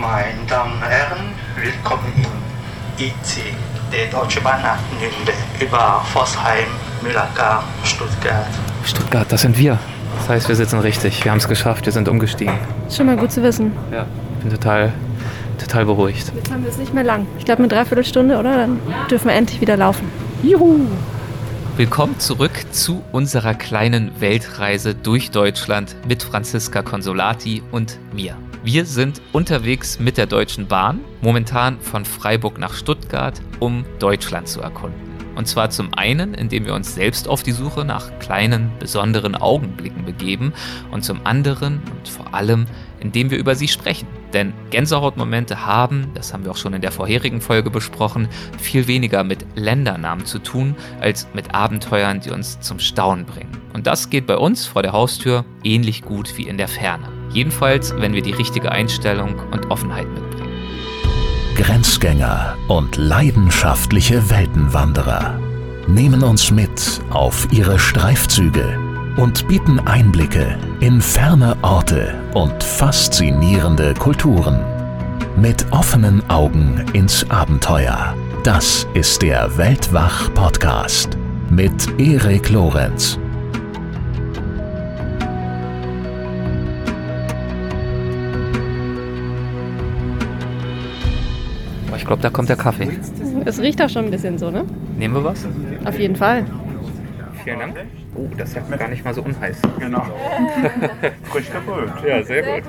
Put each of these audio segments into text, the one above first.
Meine Damen und Herren, willkommen in IC, der Deutsche Bahn nach Nürnberg über Vossheim, Mühlacker, Stuttgart. Stuttgart, das sind wir. Das heißt, wir sitzen richtig. Wir haben es geschafft, wir sind umgestiegen. Schon mal gut zu wissen. Ja, ich bin total, total beruhigt. Jetzt haben wir es nicht mehr lang. Ich glaube, eine Dreiviertelstunde, oder? Dann dürfen wir endlich wieder laufen. Juhu! Willkommen zurück zu unserer kleinen Weltreise durch Deutschland mit Franziska Consolati und mir. Wir sind unterwegs mit der Deutschen Bahn, momentan von Freiburg nach Stuttgart, um Deutschland zu erkunden. Und zwar zum einen, indem wir uns selbst auf die Suche nach kleinen, besonderen Augenblicken begeben und zum anderen und vor allem, indem wir über sie sprechen. Denn Gänsehautmomente haben, das haben wir auch schon in der vorherigen Folge besprochen, viel weniger mit Ländernamen zu tun, als mit Abenteuern, die uns zum Staunen bringen. Und das geht bei uns vor der Haustür ähnlich gut wie in der Ferne. Jedenfalls, wenn wir die richtige Einstellung und Offenheit mitbringen. Grenzgänger und leidenschaftliche Weltenwanderer nehmen uns mit auf ihre Streifzüge und bieten Einblicke in ferne Orte und faszinierende Kulturen. Mit offenen Augen ins Abenteuer. Das ist der Weltwach-Podcast mit Erik Lorenz. Ich glaube, da kommt der Kaffee. Es riecht auch schon ein bisschen so, ne? Nehmen wir was? Auf jeden Fall. Vielen Dank. Oh, das ist ja gar nicht mal so unheiß. Genau. Frisch gebrüht. Ja, sehr, gut.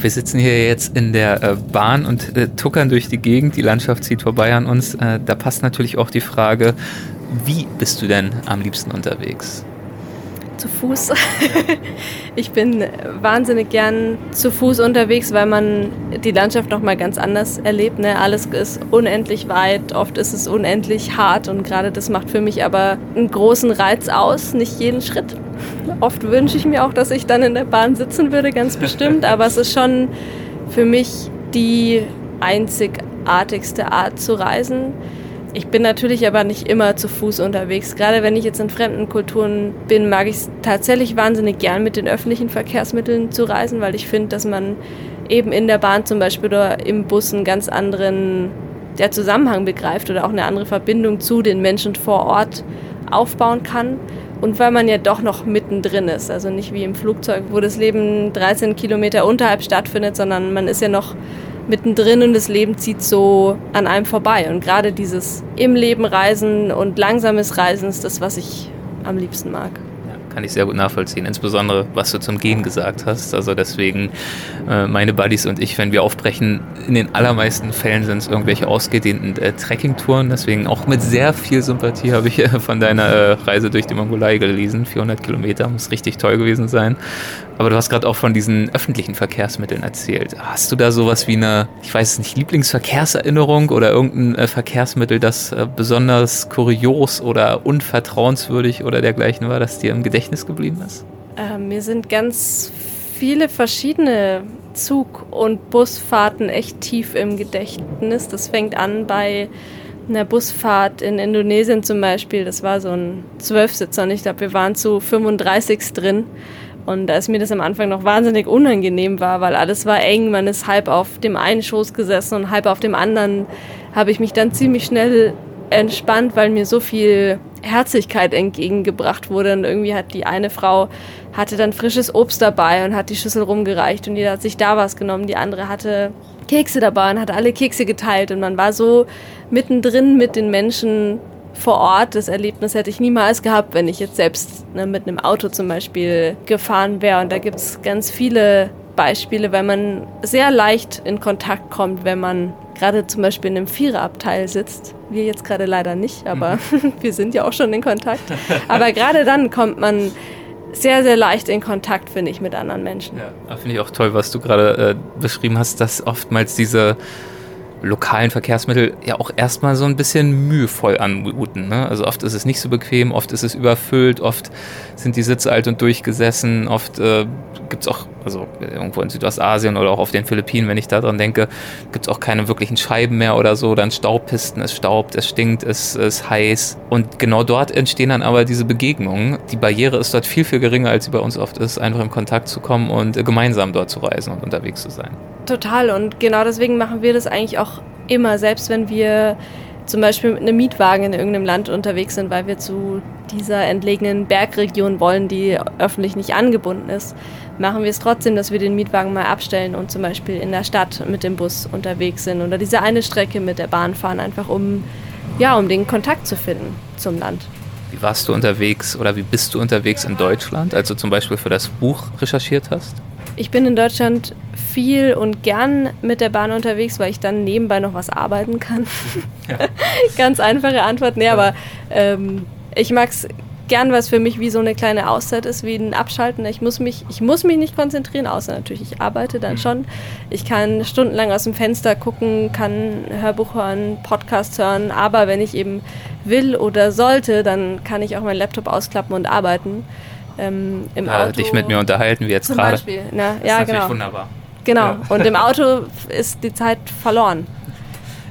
Wir sitzen hier jetzt in der äh, Bahn und äh, tuckern durch die Gegend. Die Landschaft zieht vorbei an uns. Äh, da passt natürlich auch die Frage, wie bist du denn am liebsten unterwegs? Zu Fuß. ich bin wahnsinnig gern zu Fuß unterwegs, weil man die Landschaft noch mal ganz anders erlebt. Ne? Alles ist unendlich weit, oft ist es unendlich hart und gerade das macht für mich aber einen großen Reiz aus, nicht jeden Schritt. Oft wünsche ich mir auch, dass ich dann in der Bahn sitzen würde, ganz bestimmt, aber es ist schon für mich die einzigartigste Art zu reisen. Ich bin natürlich aber nicht immer zu Fuß unterwegs. Gerade wenn ich jetzt in fremden Kulturen bin, mag ich es tatsächlich wahnsinnig gern, mit den öffentlichen Verkehrsmitteln zu reisen, weil ich finde, dass man eben in der Bahn zum Beispiel oder im Bus einen ganz anderen der Zusammenhang begreift oder auch eine andere Verbindung zu den Menschen vor Ort aufbauen kann. Und weil man ja doch noch mittendrin ist, also nicht wie im Flugzeug, wo das Leben 13 Kilometer unterhalb stattfindet, sondern man ist ja noch mittendrin und das Leben zieht so an einem vorbei. Und gerade dieses im Leben Reisen und langsames Reisen ist das, was ich am liebsten mag. Kann ich sehr gut nachvollziehen, insbesondere was du zum Gehen gesagt hast. Also deswegen, äh, meine Buddies und ich, wenn wir aufbrechen, in den allermeisten Fällen sind es irgendwelche ausgedehnten äh, Trekkingtouren. Deswegen auch mit sehr viel Sympathie habe ich äh, von deiner äh, Reise durch die Mongolei gelesen. 400 Kilometer, muss richtig toll gewesen sein. Aber du hast gerade auch von diesen öffentlichen Verkehrsmitteln erzählt. Hast du da sowas wie eine, ich weiß nicht, Lieblingsverkehrserinnerung oder irgendein äh, Verkehrsmittel, das äh, besonders kurios oder unvertrauenswürdig oder dergleichen war, das dir im Gedächtnis geblieben ist? Äh, mir sind ganz viele verschiedene Zug- und Busfahrten echt tief im Gedächtnis. Das fängt an bei einer Busfahrt in Indonesien zum Beispiel. Das war so ein Zwölfsitzer und ich glaube, wir waren zu 35 drin. Und da ist mir das am Anfang noch wahnsinnig unangenehm war, weil alles war eng. Man ist halb auf dem einen Schoß gesessen und halb auf dem anderen. Habe ich mich dann ziemlich schnell entspannt, weil mir so viel Herzlichkeit entgegengebracht wurde. Und irgendwie hat die eine Frau hatte dann frisches Obst dabei und hat die Schüssel rumgereicht und jeder hat sich da was genommen. Die andere hatte Kekse dabei und hat alle Kekse geteilt und man war so mittendrin mit den Menschen vor Ort. Das Erlebnis hätte ich niemals gehabt, wenn ich jetzt selbst ne, mit einem Auto zum Beispiel gefahren wäre. Und da gibt es ganz viele Beispiele, weil man sehr leicht in Kontakt kommt, wenn man gerade zum Beispiel in einem Viererabteil sitzt. Wir jetzt gerade leider nicht, aber mhm. wir sind ja auch schon in Kontakt. Aber gerade dann kommt man sehr, sehr leicht in Kontakt, finde ich, mit anderen Menschen. Ja, finde ich auch toll, was du gerade äh, beschrieben hast, dass oftmals diese lokalen Verkehrsmittel ja auch erstmal so ein bisschen mühevoll anmuten. Ne? Also oft ist es nicht so bequem, oft ist es überfüllt, oft sind die Sitze alt und durchgesessen, oft äh, gibt es auch, also irgendwo in Südostasien oder auch auf den Philippinen, wenn ich daran denke, gibt es auch keine wirklichen Scheiben mehr oder so, dann Staubpisten, es staubt, es stinkt, es ist heiß. Und genau dort entstehen dann aber diese Begegnungen. Die Barriere ist dort viel, viel geringer, als sie bei uns oft ist, einfach in Kontakt zu kommen und äh, gemeinsam dort zu reisen und unterwegs zu sein. Total und genau deswegen machen wir das eigentlich auch immer, selbst wenn wir zum Beispiel mit einem Mietwagen in irgendeinem Land unterwegs sind, weil wir zu dieser entlegenen Bergregion wollen, die öffentlich nicht angebunden ist, machen wir es trotzdem, dass wir den Mietwagen mal abstellen und zum Beispiel in der Stadt mit dem Bus unterwegs sind oder diese eine Strecke mit der Bahn fahren, einfach um, ja, um den Kontakt zu finden zum Land. Wie warst du unterwegs oder wie bist du unterwegs in Deutschland, als du zum Beispiel für das Buch recherchiert hast? Ich bin in Deutschland viel und gern mit der Bahn unterwegs, weil ich dann nebenbei noch was arbeiten kann. Ja. Ganz einfache Antwort. Nee, aber ähm, ich mag es gern, was für mich wie so eine kleine Auszeit ist, wie ein Abschalten. Ich muss mich, ich muss mich nicht konzentrieren, außer natürlich, ich arbeite dann mhm. schon. Ich kann stundenlang aus dem Fenster gucken, kann Hörbuch hören, Podcast hören, aber wenn ich eben will oder sollte, dann kann ich auch meinen Laptop ausklappen und arbeiten. Ähm, im ja, Auto, dich mit mir unterhalten, wie jetzt gerade. Beispiel. Na, das ja, ist genau. wunderbar. Genau. Ja. Und im Auto ist die Zeit verloren.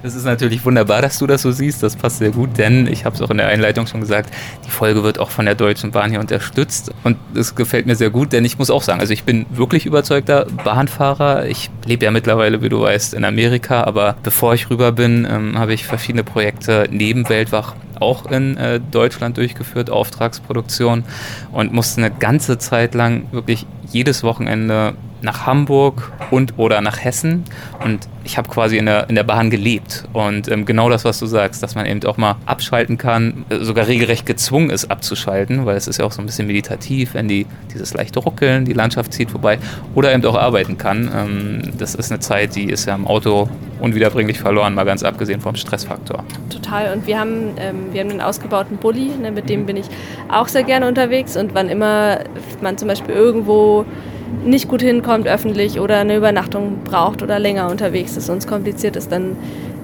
Es ist natürlich wunderbar, dass du das so siehst. Das passt sehr gut, denn ich habe es auch in der Einleitung schon gesagt, die Folge wird auch von der Deutschen Bahn hier unterstützt. Und es gefällt mir sehr gut, denn ich muss auch sagen, also ich bin wirklich überzeugter Bahnfahrer. Ich lebe ja mittlerweile, wie du weißt, in Amerika, aber bevor ich rüber bin, ähm, habe ich verschiedene Projekte neben Weltwach auch in äh, Deutschland durchgeführt, Auftragsproduktion und musste eine ganze Zeit lang wirklich jedes Wochenende nach Hamburg und oder nach Hessen. Und ich habe quasi in der, in der Bahn gelebt. Und ähm, genau das, was du sagst, dass man eben auch mal abschalten kann, äh, sogar regelrecht gezwungen ist abzuschalten, weil es ist ja auch so ein bisschen meditativ, wenn die dieses leichte Ruckeln, die Landschaft zieht vorbei. Oder eben auch arbeiten kann. Ähm, das ist eine Zeit, die ist ja im Auto unwiederbringlich verloren, mal ganz abgesehen vom Stressfaktor. Total. Und wir haben, ähm, wir haben einen ausgebauten Bulli, ne, mit dem bin ich auch sehr gerne unterwegs. Und wann immer man zum Beispiel irgendwo nicht gut hinkommt öffentlich oder eine Übernachtung braucht oder länger unterwegs ist und es kompliziert ist, dann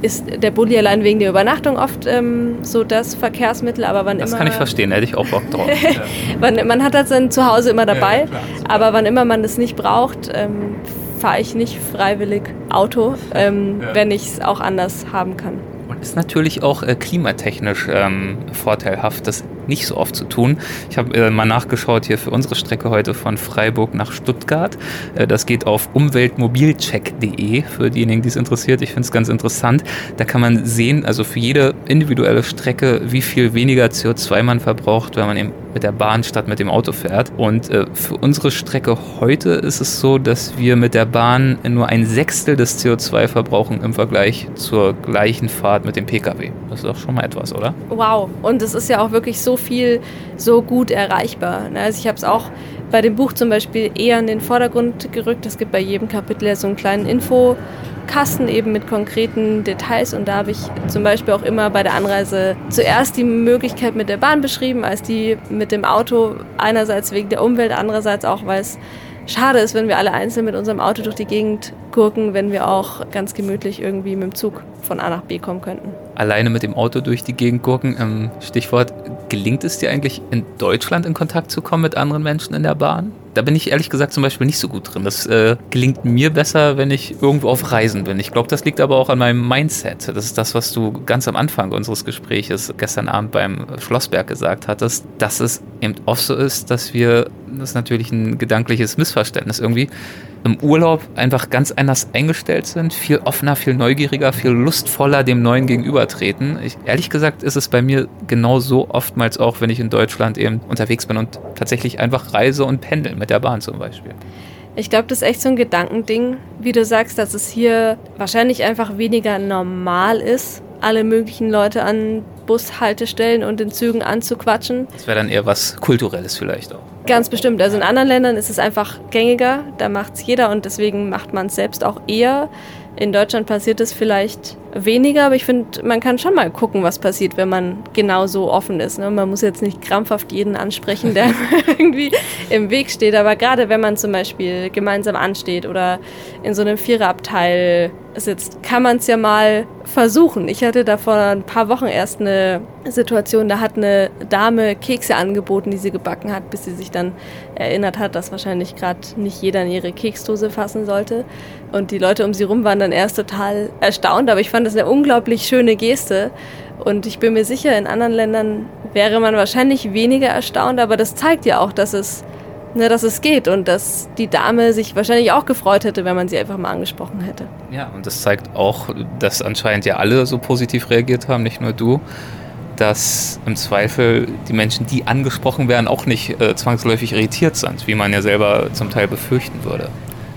ist der Bulli allein wegen der Übernachtung oft ähm, so das Verkehrsmittel, aber wann das immer... Das kann ich verstehen, hätte ich auch Bock drauf. man, man hat das dann zu Hause immer dabei, ja, klar, aber wann immer man das nicht braucht, ähm, fahre ich nicht freiwillig Auto, ähm, ja. wenn ich es auch anders haben kann. Und ist natürlich auch äh, klimatechnisch ähm, vorteilhaft, das nicht so oft zu tun. Ich habe äh, mal nachgeschaut hier für unsere Strecke heute von Freiburg nach Stuttgart. Äh, das geht auf umweltmobilcheck.de für diejenigen, die es interessiert. Ich finde es ganz interessant. Da kann man sehen, also für jede individuelle Strecke, wie viel weniger CO2 man verbraucht, wenn man eben mit der Bahn statt mit dem Auto fährt. Und äh, für unsere Strecke heute ist es so, dass wir mit der Bahn nur ein Sechstel des CO2 verbrauchen im Vergleich zur gleichen Fahrt mit dem Pkw. Das ist doch schon mal etwas, oder? Wow. Und es ist ja auch wirklich so viel, so gut erreichbar. Ne? Also ich habe es auch bei dem Buch zum Beispiel eher in den Vordergrund gerückt. Es gibt bei jedem Kapitel ja so einen kleinen Infokasten eben mit konkreten Details und da habe ich zum Beispiel auch immer bei der Anreise zuerst die Möglichkeit mit der Bahn beschrieben, als die mit dem Auto einerseits wegen der Umwelt, andererseits auch, weil es schade ist, wenn wir alle einzeln mit unserem Auto durch die Gegend gurken, wenn wir auch ganz gemütlich irgendwie mit dem Zug von A nach B kommen könnten. Alleine mit dem Auto durch die Gegend gurken, ähm, Stichwort, gelingt es dir eigentlich in Deutschland in Kontakt zu kommen mit anderen Menschen in der Bahn? Da bin ich ehrlich gesagt zum Beispiel nicht so gut drin. Das äh, gelingt mir besser, wenn ich irgendwo auf Reisen bin. Ich glaube, das liegt aber auch an meinem Mindset. Das ist das, was du ganz am Anfang unseres Gespräches gestern Abend beim Schlossberg gesagt hattest, dass es eben oft so ist, dass wir, das ist natürlich ein gedankliches Missverständnis irgendwie, im Urlaub einfach ganz anders eingestellt sind, viel offener, viel neugieriger, viel lustvoller dem Neuen gegenübertreten. Ich, ehrlich gesagt ist es bei mir genauso oftmals auch, wenn ich in Deutschland eben unterwegs bin und tatsächlich einfach reise und pendel mit der Bahn zum Beispiel. Ich glaube, das ist echt so ein Gedankending, wie du sagst, dass es hier wahrscheinlich einfach weniger normal ist, alle möglichen Leute an Bushaltestellen und in Zügen anzuquatschen. Das wäre dann eher was Kulturelles vielleicht auch. Ganz bestimmt. Also in anderen Ländern ist es einfach gängiger, da macht es jeder und deswegen macht man es selbst auch eher. In Deutschland passiert es vielleicht weniger, aber ich finde, man kann schon mal gucken, was passiert, wenn man genau so offen ist. Ne? Man muss jetzt nicht krampfhaft jeden ansprechen, der irgendwie im Weg steht, aber gerade wenn man zum Beispiel gemeinsam ansteht oder in so einem Viererabteil sitzt, kann man es ja mal versuchen. Ich hatte da vor ein paar Wochen erst eine Situation, da hat eine Dame Kekse angeboten, die sie gebacken hat, bis sie sich dann erinnert hat, dass wahrscheinlich gerade nicht jeder in ihre Keksdose fassen sollte. Und die Leute um sie rum waren dann erst total erstaunt, aber ich fand das eine unglaublich schöne Geste. Und ich bin mir sicher, in anderen Ländern wäre man wahrscheinlich weniger erstaunt, aber das zeigt ja auch, dass es, ne, dass es geht und dass die Dame sich wahrscheinlich auch gefreut hätte, wenn man sie einfach mal angesprochen hätte. Ja, und das zeigt auch, dass anscheinend ja alle so positiv reagiert haben, nicht nur du dass im Zweifel die Menschen, die angesprochen werden, auch nicht äh, zwangsläufig irritiert sind, wie man ja selber zum Teil befürchten würde.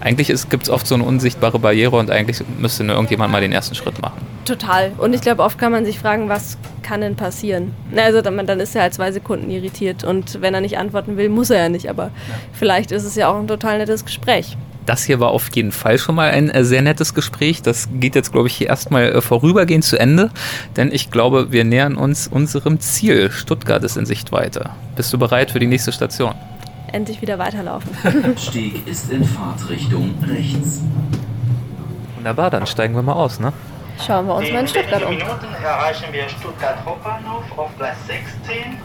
Eigentlich gibt es oft so eine unsichtbare Barriere und eigentlich müsste nur irgendjemand mal den ersten Schritt machen. Total. Und ich glaube, oft kann man sich fragen, was kann denn passieren? Also dann, dann, ist er halt zwei Sekunden irritiert und wenn er nicht antworten will, muss er ja nicht. Aber ja. vielleicht ist es ja auch ein total nettes Gespräch. Das hier war auf jeden Fall schon mal ein äh, sehr nettes Gespräch. Das geht jetzt, glaube ich, hier erstmal äh, vorübergehend zu Ende, denn ich glaube, wir nähern uns unserem Ziel. Stuttgart ist in Sichtweite. Bist du bereit für die nächste Station? Endlich wieder weiterlaufen. Steg ist in Fahrtrichtung rechts. Wunderbar, dann steigen wir mal aus, ne? Schauen wir uns mal in Stuttgart um. Minuten erreichen wir Stuttgart Hauptbahnhof auf Gleis 16.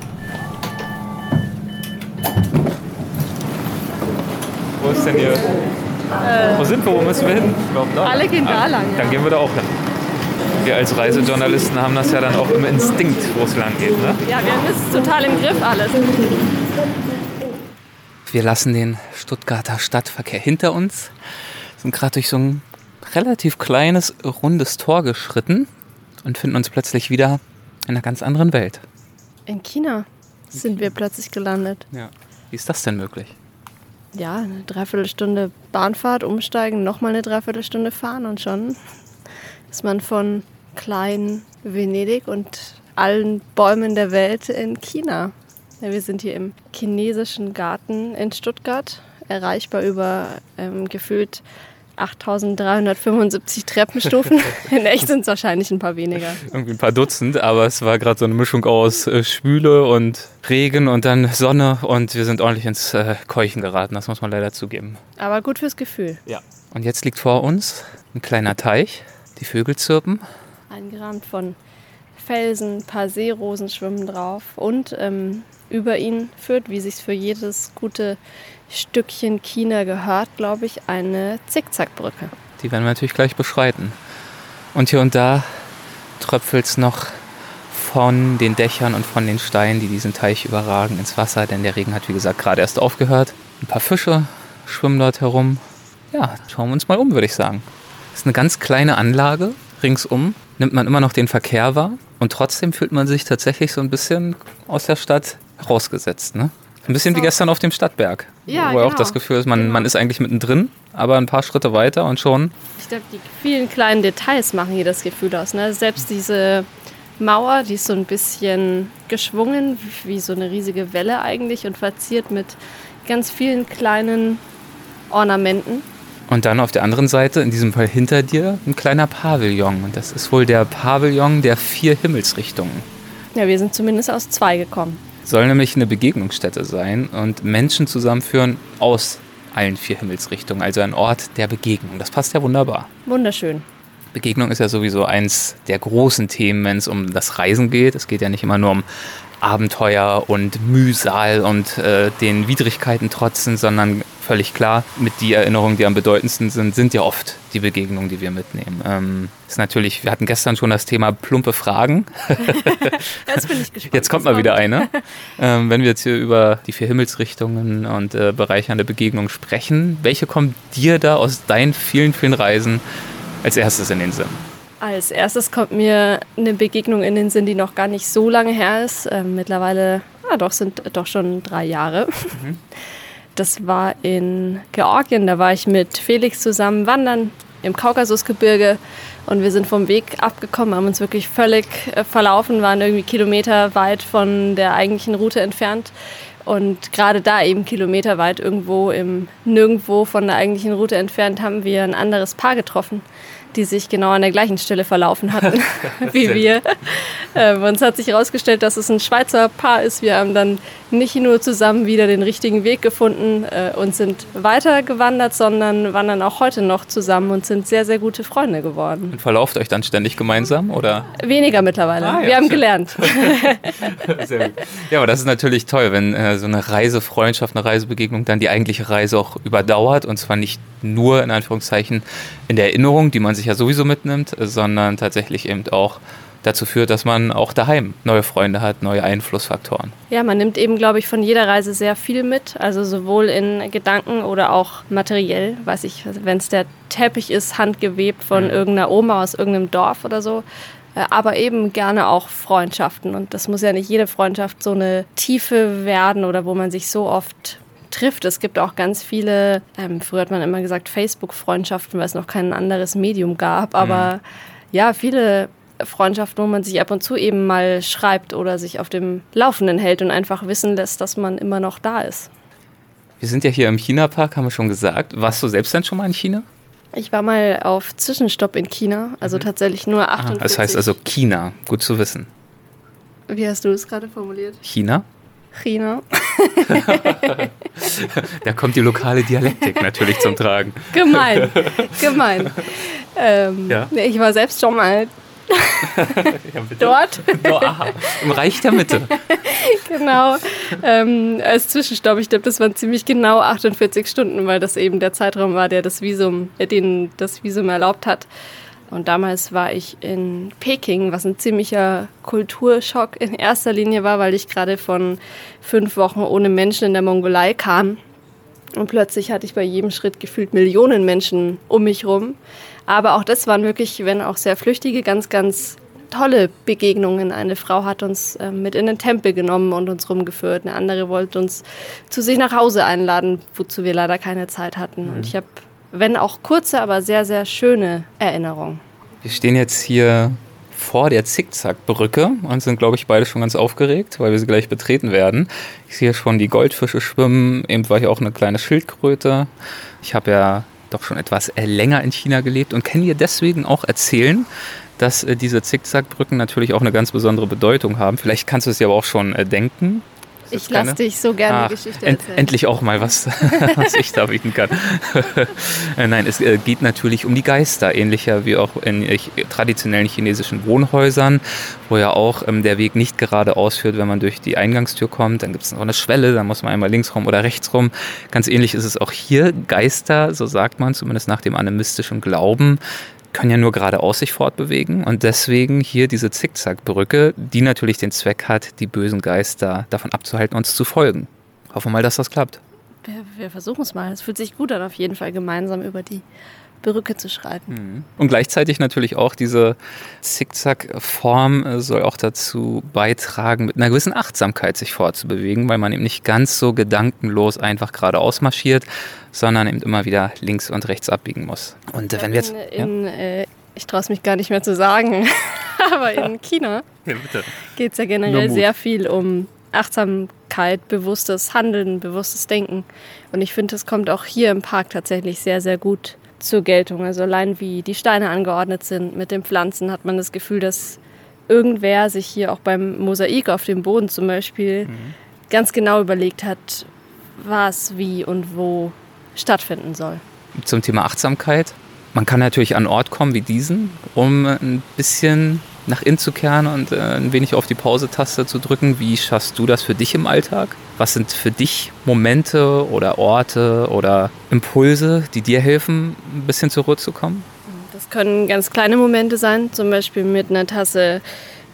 Wo ist denn hier? Äh, wo sind wir? Wo müssen wir hin? Da. Alle gehen da lang. Dann gehen wir da auch hin. Wir als Reisejournalisten haben das ja dann auch im Instinkt, wo es lang geht. Ne? Ja, wir haben es total im Griff alles. Wir lassen den Stuttgarter Stadtverkehr hinter uns, sind gerade durch so ein relativ kleines, rundes Tor geschritten und finden uns plötzlich wieder in einer ganz anderen Welt. In China sind wir plötzlich gelandet. Ja. Wie ist das denn möglich? ja, eine Dreiviertelstunde Bahnfahrt, umsteigen, nochmal eine Dreiviertelstunde fahren und schon ist man von klein Venedig und allen Bäumen der Welt in China. Ja, wir sind hier im chinesischen Garten in Stuttgart, erreichbar über ähm, gefühlt 8375 Treppenstufen. In echt sind es wahrscheinlich ein paar weniger. Irgendwie ein paar Dutzend, aber es war gerade so eine Mischung aus äh, Schwüle und Regen und dann Sonne und wir sind ordentlich ins äh, Keuchen geraten, das muss man leider zugeben. Aber gut fürs Gefühl. Ja. Und jetzt liegt vor uns ein kleiner Teich, die Vögel zirpen. Eingerahmt von Felsen, ein paar Seerosen schwimmen drauf und ähm, über ihn führt, wie sich für jedes gute Stückchen China gehört, glaube ich, eine Zickzackbrücke. Die werden wir natürlich gleich beschreiten. Und hier und da tröpfelt es noch von den Dächern und von den Steinen, die diesen Teich überragen, ins Wasser, denn der Regen hat, wie gesagt, gerade erst aufgehört. Ein paar Fische schwimmen dort herum. Ja, schauen wir uns mal um, würde ich sagen. Das ist eine ganz kleine Anlage. Ringsum nimmt man immer noch den Verkehr wahr und trotzdem fühlt man sich tatsächlich so ein bisschen aus der Stadt rausgesetzt. Ne? Ein bisschen wie gestern auf dem Stadtberg. Ja, wo genau. auch das Gefühl ist, man, genau. man ist eigentlich mittendrin, aber ein paar Schritte weiter und schon. Ich glaube, die vielen kleinen Details machen hier das Gefühl aus. Ne? Selbst diese Mauer, die ist so ein bisschen geschwungen, wie so eine riesige Welle eigentlich und verziert mit ganz vielen kleinen Ornamenten. Und dann auf der anderen Seite, in diesem Fall hinter dir, ein kleiner Pavillon. Und das ist wohl der Pavillon der vier Himmelsrichtungen. Ja, wir sind zumindest aus zwei gekommen. Soll nämlich eine Begegnungsstätte sein und Menschen zusammenführen aus allen vier Himmelsrichtungen, also ein Ort der Begegnung. Das passt ja wunderbar. Wunderschön. Begegnung ist ja sowieso eins der großen Themen, wenn es um das Reisen geht. Es geht ja nicht immer nur um Abenteuer und Mühsal und äh, den Widrigkeiten trotzen, sondern völlig klar, mit die Erinnerungen, die am bedeutendsten sind, sind ja oft die Begegnungen, die wir mitnehmen. Ähm, ist natürlich, wir hatten gestern schon das Thema plumpe Fragen. Jetzt bin ich gespannt. Jetzt kommt mal wieder eine. Ähm, wenn wir jetzt hier über die vier Himmelsrichtungen und äh, bereichernde Begegnungen sprechen, welche kommt dir da aus deinen vielen, vielen Reisen als erstes in den Sinn? Als erstes kommt mir eine Begegnung in den Sinn, die noch gar nicht so lange her ist. Ähm, mittlerweile, ah, doch, sind doch schon drei Jahre. Mhm. Das war in Georgien. Da war ich mit Felix zusammen wandern im Kaukasusgebirge und wir sind vom Weg abgekommen, haben uns wirklich völlig äh, verlaufen, waren irgendwie Kilometer weit von der eigentlichen Route entfernt Und gerade da eben kilometerweit irgendwo im Nirgendwo von der eigentlichen Route entfernt haben wir ein anderes Paar getroffen, die sich genau an der gleichen Stelle verlaufen hatten wie wir. Ähm, uns hat sich herausgestellt, dass es ein Schweizer Paar ist. Wir haben dann nicht nur zusammen wieder den richtigen Weg gefunden äh, und sind weitergewandert, sondern wandern auch heute noch zusammen und sind sehr, sehr gute Freunde geworden. Und verlauft euch dann ständig gemeinsam oder? Weniger mittlerweile. Ah, ja, wir haben schön. gelernt. Sehr gut. Ja, aber das ist natürlich toll, wenn äh, so eine Reisefreundschaft, eine Reisebegegnung dann die eigentliche Reise auch überdauert und zwar nicht nur in Anführungszeichen in der Erinnerung, die man sich ja sowieso mitnimmt, sondern tatsächlich eben auch dazu führt, dass man auch daheim neue Freunde hat, neue Einflussfaktoren. Ja, man nimmt eben, glaube ich, von jeder Reise sehr viel mit. Also sowohl in Gedanken oder auch materiell. Weiß ich, wenn es der Teppich ist, handgewebt von Mhm. irgendeiner Oma aus irgendeinem Dorf oder so. Äh, Aber eben gerne auch Freundschaften. Und das muss ja nicht jede Freundschaft so eine Tiefe werden oder wo man sich so oft trifft. Es gibt auch ganz viele, ähm, früher hat man immer gesagt Facebook-Freundschaften, weil es noch kein anderes Medium gab. Aber ja, viele Freundschaften, wo man sich ab und zu eben mal schreibt oder sich auf dem Laufenden hält und einfach wissen lässt, dass man immer noch da ist. Wir sind ja hier im China-Park, haben wir schon gesagt. Warst du selbst denn schon mal in China? Ich war mal auf Zwischenstopp in China, also tatsächlich nur Ah, 48. das heißt also China, gut zu wissen. Wie hast du es gerade formuliert? China? China. Da kommt die lokale Dialektik natürlich zum Tragen. Gemein. Gemein. Ähm, Ja. Ich war selbst schon mal Ja, dort. Aha. Im Reich der Mitte. genau. Ähm, als Zwischenstopp, ich glaube, das waren ziemlich genau 48 Stunden, weil das eben der Zeitraum war, der das Visum, äh, den das Visum erlaubt hat. Und damals war ich in Peking, was ein ziemlicher Kulturschock in erster Linie war, weil ich gerade von fünf Wochen ohne Menschen in der Mongolei kam. Und plötzlich hatte ich bei jedem Schritt gefühlt Millionen Menschen um mich rum. Aber auch das waren wirklich, wenn auch sehr flüchtige, ganz, ganz tolle Begegnungen. Eine Frau hat uns äh, mit in den Tempel genommen und uns rumgeführt. Eine andere wollte uns zu sich nach Hause einladen, wozu wir leider keine Zeit hatten. Und ich habe, wenn auch kurze, aber sehr, sehr schöne Erinnerungen. Wir stehen jetzt hier vor der Zickzackbrücke und sind, glaube ich, beide schon ganz aufgeregt, weil wir sie gleich betreten werden. Ich sehe schon die Goldfische schwimmen. Eben war hier auch eine kleine Schildkröte. Ich habe ja doch schon etwas äh, länger in China gelebt und kann dir deswegen auch erzählen, dass äh, diese Zickzackbrücken natürlich auch eine ganz besondere Bedeutung haben. Vielleicht kannst du es dir aber auch schon äh, denken. Ich lasse dich so gerne Ah, Geschichte end, erzählen. endlich auch mal was, was ich da bieten kann. Äh, Nein, es äh, geht natürlich um die Geister, ähnlicher wie auch in traditionellen chinesischen Wohnhäusern, wo ja auch ähm, der Weg nicht geradeaus führt, wenn man durch die Eingangstür kommt. Dann gibt es noch eine Schwelle, da muss man einmal links rum oder rechts rum. Ganz ähnlich ist es auch hier. Geister, so sagt man, zumindest nach dem animistischen Glauben, können ja nur geradeaus sich fortbewegen und deswegen hier diese Zickzackbrücke, die natürlich den Zweck hat, die bösen Geister davon abzuhalten, uns zu folgen. Hoffen wir mal, dass das klappt. Wir, wir versuchen es mal. Es fühlt sich gut an, auf jeden Fall gemeinsam über die Brücke zu schreiten. Und gleichzeitig natürlich auch diese Zickzack-Form äh, soll auch dazu beitragen, mit einer gewissen Achtsamkeit sich fortzubewegen, weil man eben nicht ganz so gedankenlos einfach geradeaus marschiert, sondern eben immer wieder links und rechts abbiegen muss. Und äh, wenn wir jetzt. in, in, äh, ich traue es mich gar nicht mehr zu sagen, aber in China ja, geht es ja generell sehr viel um Achtsamkeit, bewusstes Handeln, bewusstes Denken. Und ich finde, das kommt auch hier im Park tatsächlich sehr, sehr gut zur Geltung. Also allein wie die Steine angeordnet sind mit den Pflanzen, hat man das Gefühl, dass irgendwer sich hier auch beim Mosaik auf dem Boden zum Beispiel ganz genau überlegt hat, was, wie und wo stattfinden soll. zum Thema Achtsamkeit. Man kann natürlich an einen Ort kommen wie diesen, um ein bisschen nach innen zu kehren und äh, ein wenig auf die Pause-Taste zu drücken. Wie schaffst du das für dich im Alltag? Was sind für dich Momente oder Orte oder Impulse, die dir helfen, ein bisschen zur Ruhe zu kommen? Das können ganz kleine Momente sein, zum Beispiel mit einer Tasse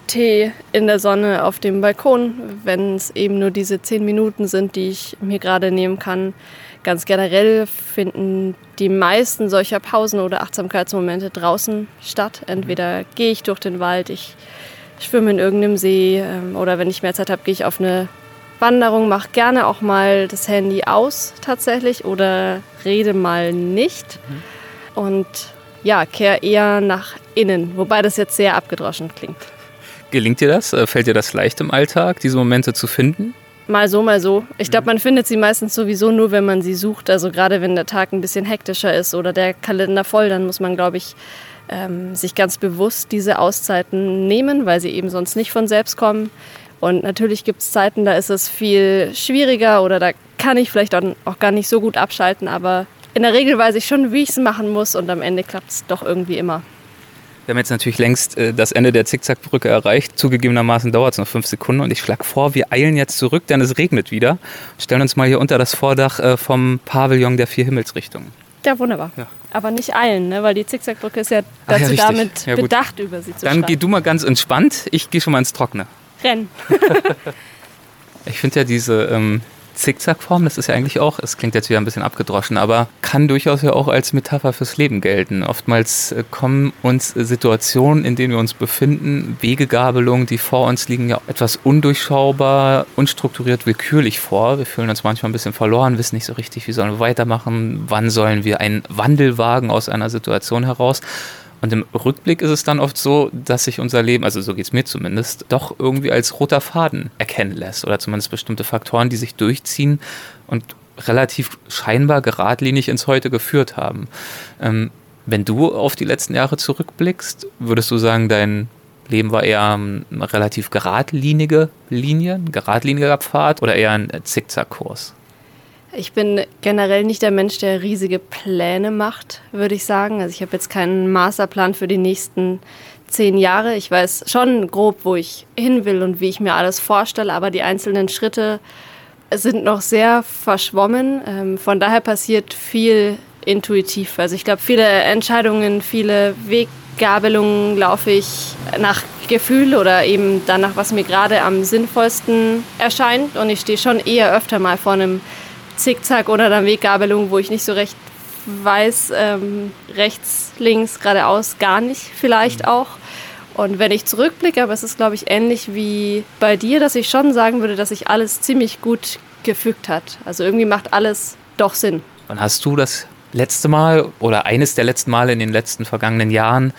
Tee in der Sonne auf dem Balkon, wenn es eben nur diese zehn Minuten sind, die ich mir gerade nehmen kann. Ganz generell finden die meisten solcher Pausen oder Achtsamkeitsmomente draußen statt. Entweder gehe ich durch den Wald, ich schwimme in irgendeinem See ähm, oder wenn ich mehr Zeit habe, gehe ich auf eine Wanderung, mache gerne auch mal das Handy aus tatsächlich oder rede mal nicht. Und ja, kehr eher nach innen, wobei das jetzt sehr abgedroschen klingt. Gelingt dir das? Äh, Fällt dir das leicht im Alltag, diese Momente zu finden? Mal so, mal so. Ich glaube, man findet sie meistens sowieso nur, wenn man sie sucht. Also gerade wenn der Tag ein bisschen hektischer ist oder der Kalender voll, dann muss man, glaube ich, ähm, sich ganz bewusst diese Auszeiten nehmen, weil sie eben sonst nicht von selbst kommen. Und natürlich gibt es Zeiten, da ist es viel schwieriger oder da kann ich vielleicht auch gar nicht so gut abschalten, aber in der Regel weiß ich schon, wie ich es machen muss und am Ende klappt es doch irgendwie immer. Wir haben jetzt natürlich längst äh, das Ende der Zickzackbrücke erreicht. Zugegebenermaßen dauert es noch fünf Sekunden und ich schlage vor, wir eilen jetzt zurück, denn es regnet wieder. Stellen uns mal hier unter das Vordach äh, vom Pavillon der vier Himmelsrichtungen. Ja, wunderbar. Ja. Aber nicht eilen, ne? weil die Zickzackbrücke ist ja dazu ja, damit ja, bedacht, über sie zu Dann geh du mal ganz entspannt, ich gehe schon mal ins Trockene. Renn. ich finde ja diese ähm, Zickzackform, das ist ja eigentlich auch, es klingt jetzt wieder ein bisschen abgedroschen, aber kann durchaus ja auch als Metapher fürs Leben gelten. Oftmals äh, kommen uns Situationen, in denen wir uns befinden, Wegegabelungen, die vor uns liegen, ja etwas undurchschaubar, unstrukturiert, willkürlich vor. Wir fühlen uns manchmal ein bisschen verloren, wissen nicht so richtig, wie sollen wir weitermachen, wann sollen wir einen Wandel wagen aus einer Situation heraus. Und im Rückblick ist es dann oft so, dass sich unser Leben, also so geht es mir zumindest, doch irgendwie als roter Faden erkennen lässt. Oder zumindest bestimmte Faktoren, die sich durchziehen und relativ scheinbar geradlinig ins Heute geführt haben. Ähm, wenn du auf die letzten Jahre zurückblickst, würdest du sagen, dein Leben war eher eine relativ geradlinige Linie, ein geradliniger Pfad oder eher ein Zickzackkurs? Ich bin generell nicht der Mensch, der riesige Pläne macht, würde ich sagen. Also ich habe jetzt keinen Masterplan für die nächsten zehn Jahre. Ich weiß schon grob, wo ich hin will und wie ich mir alles vorstelle, aber die einzelnen Schritte sind noch sehr verschwommen. Ähm, von daher passiert viel intuitiv. Also ich glaube, viele Entscheidungen, viele Weggabelungen laufe ich nach Gefühl oder eben danach, was mir gerade am sinnvollsten erscheint. Und ich stehe schon eher öfter mal vor einem Zickzack oder dann Weggabelung, wo ich nicht so recht weiß, ähm, rechts, links, geradeaus, gar nicht vielleicht mhm. auch. Und wenn ich zurückblicke, aber es ist, glaube ich, ähnlich wie bei dir, dass ich schon sagen würde, dass sich alles ziemlich gut gefügt hat. Also irgendwie macht alles doch Sinn. Wann hast du das letzte Mal oder eines der letzten Male in den letzten vergangenen Jahren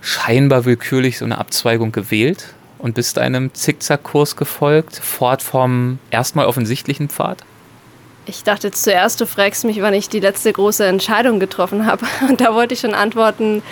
scheinbar willkürlich so eine Abzweigung gewählt und bist einem Zickzackkurs gefolgt, fort vom erstmal offensichtlichen Pfad? Ich dachte zuerst, du fragst mich, wann ich die letzte große Entscheidung getroffen habe. Und da wollte ich schon antworten,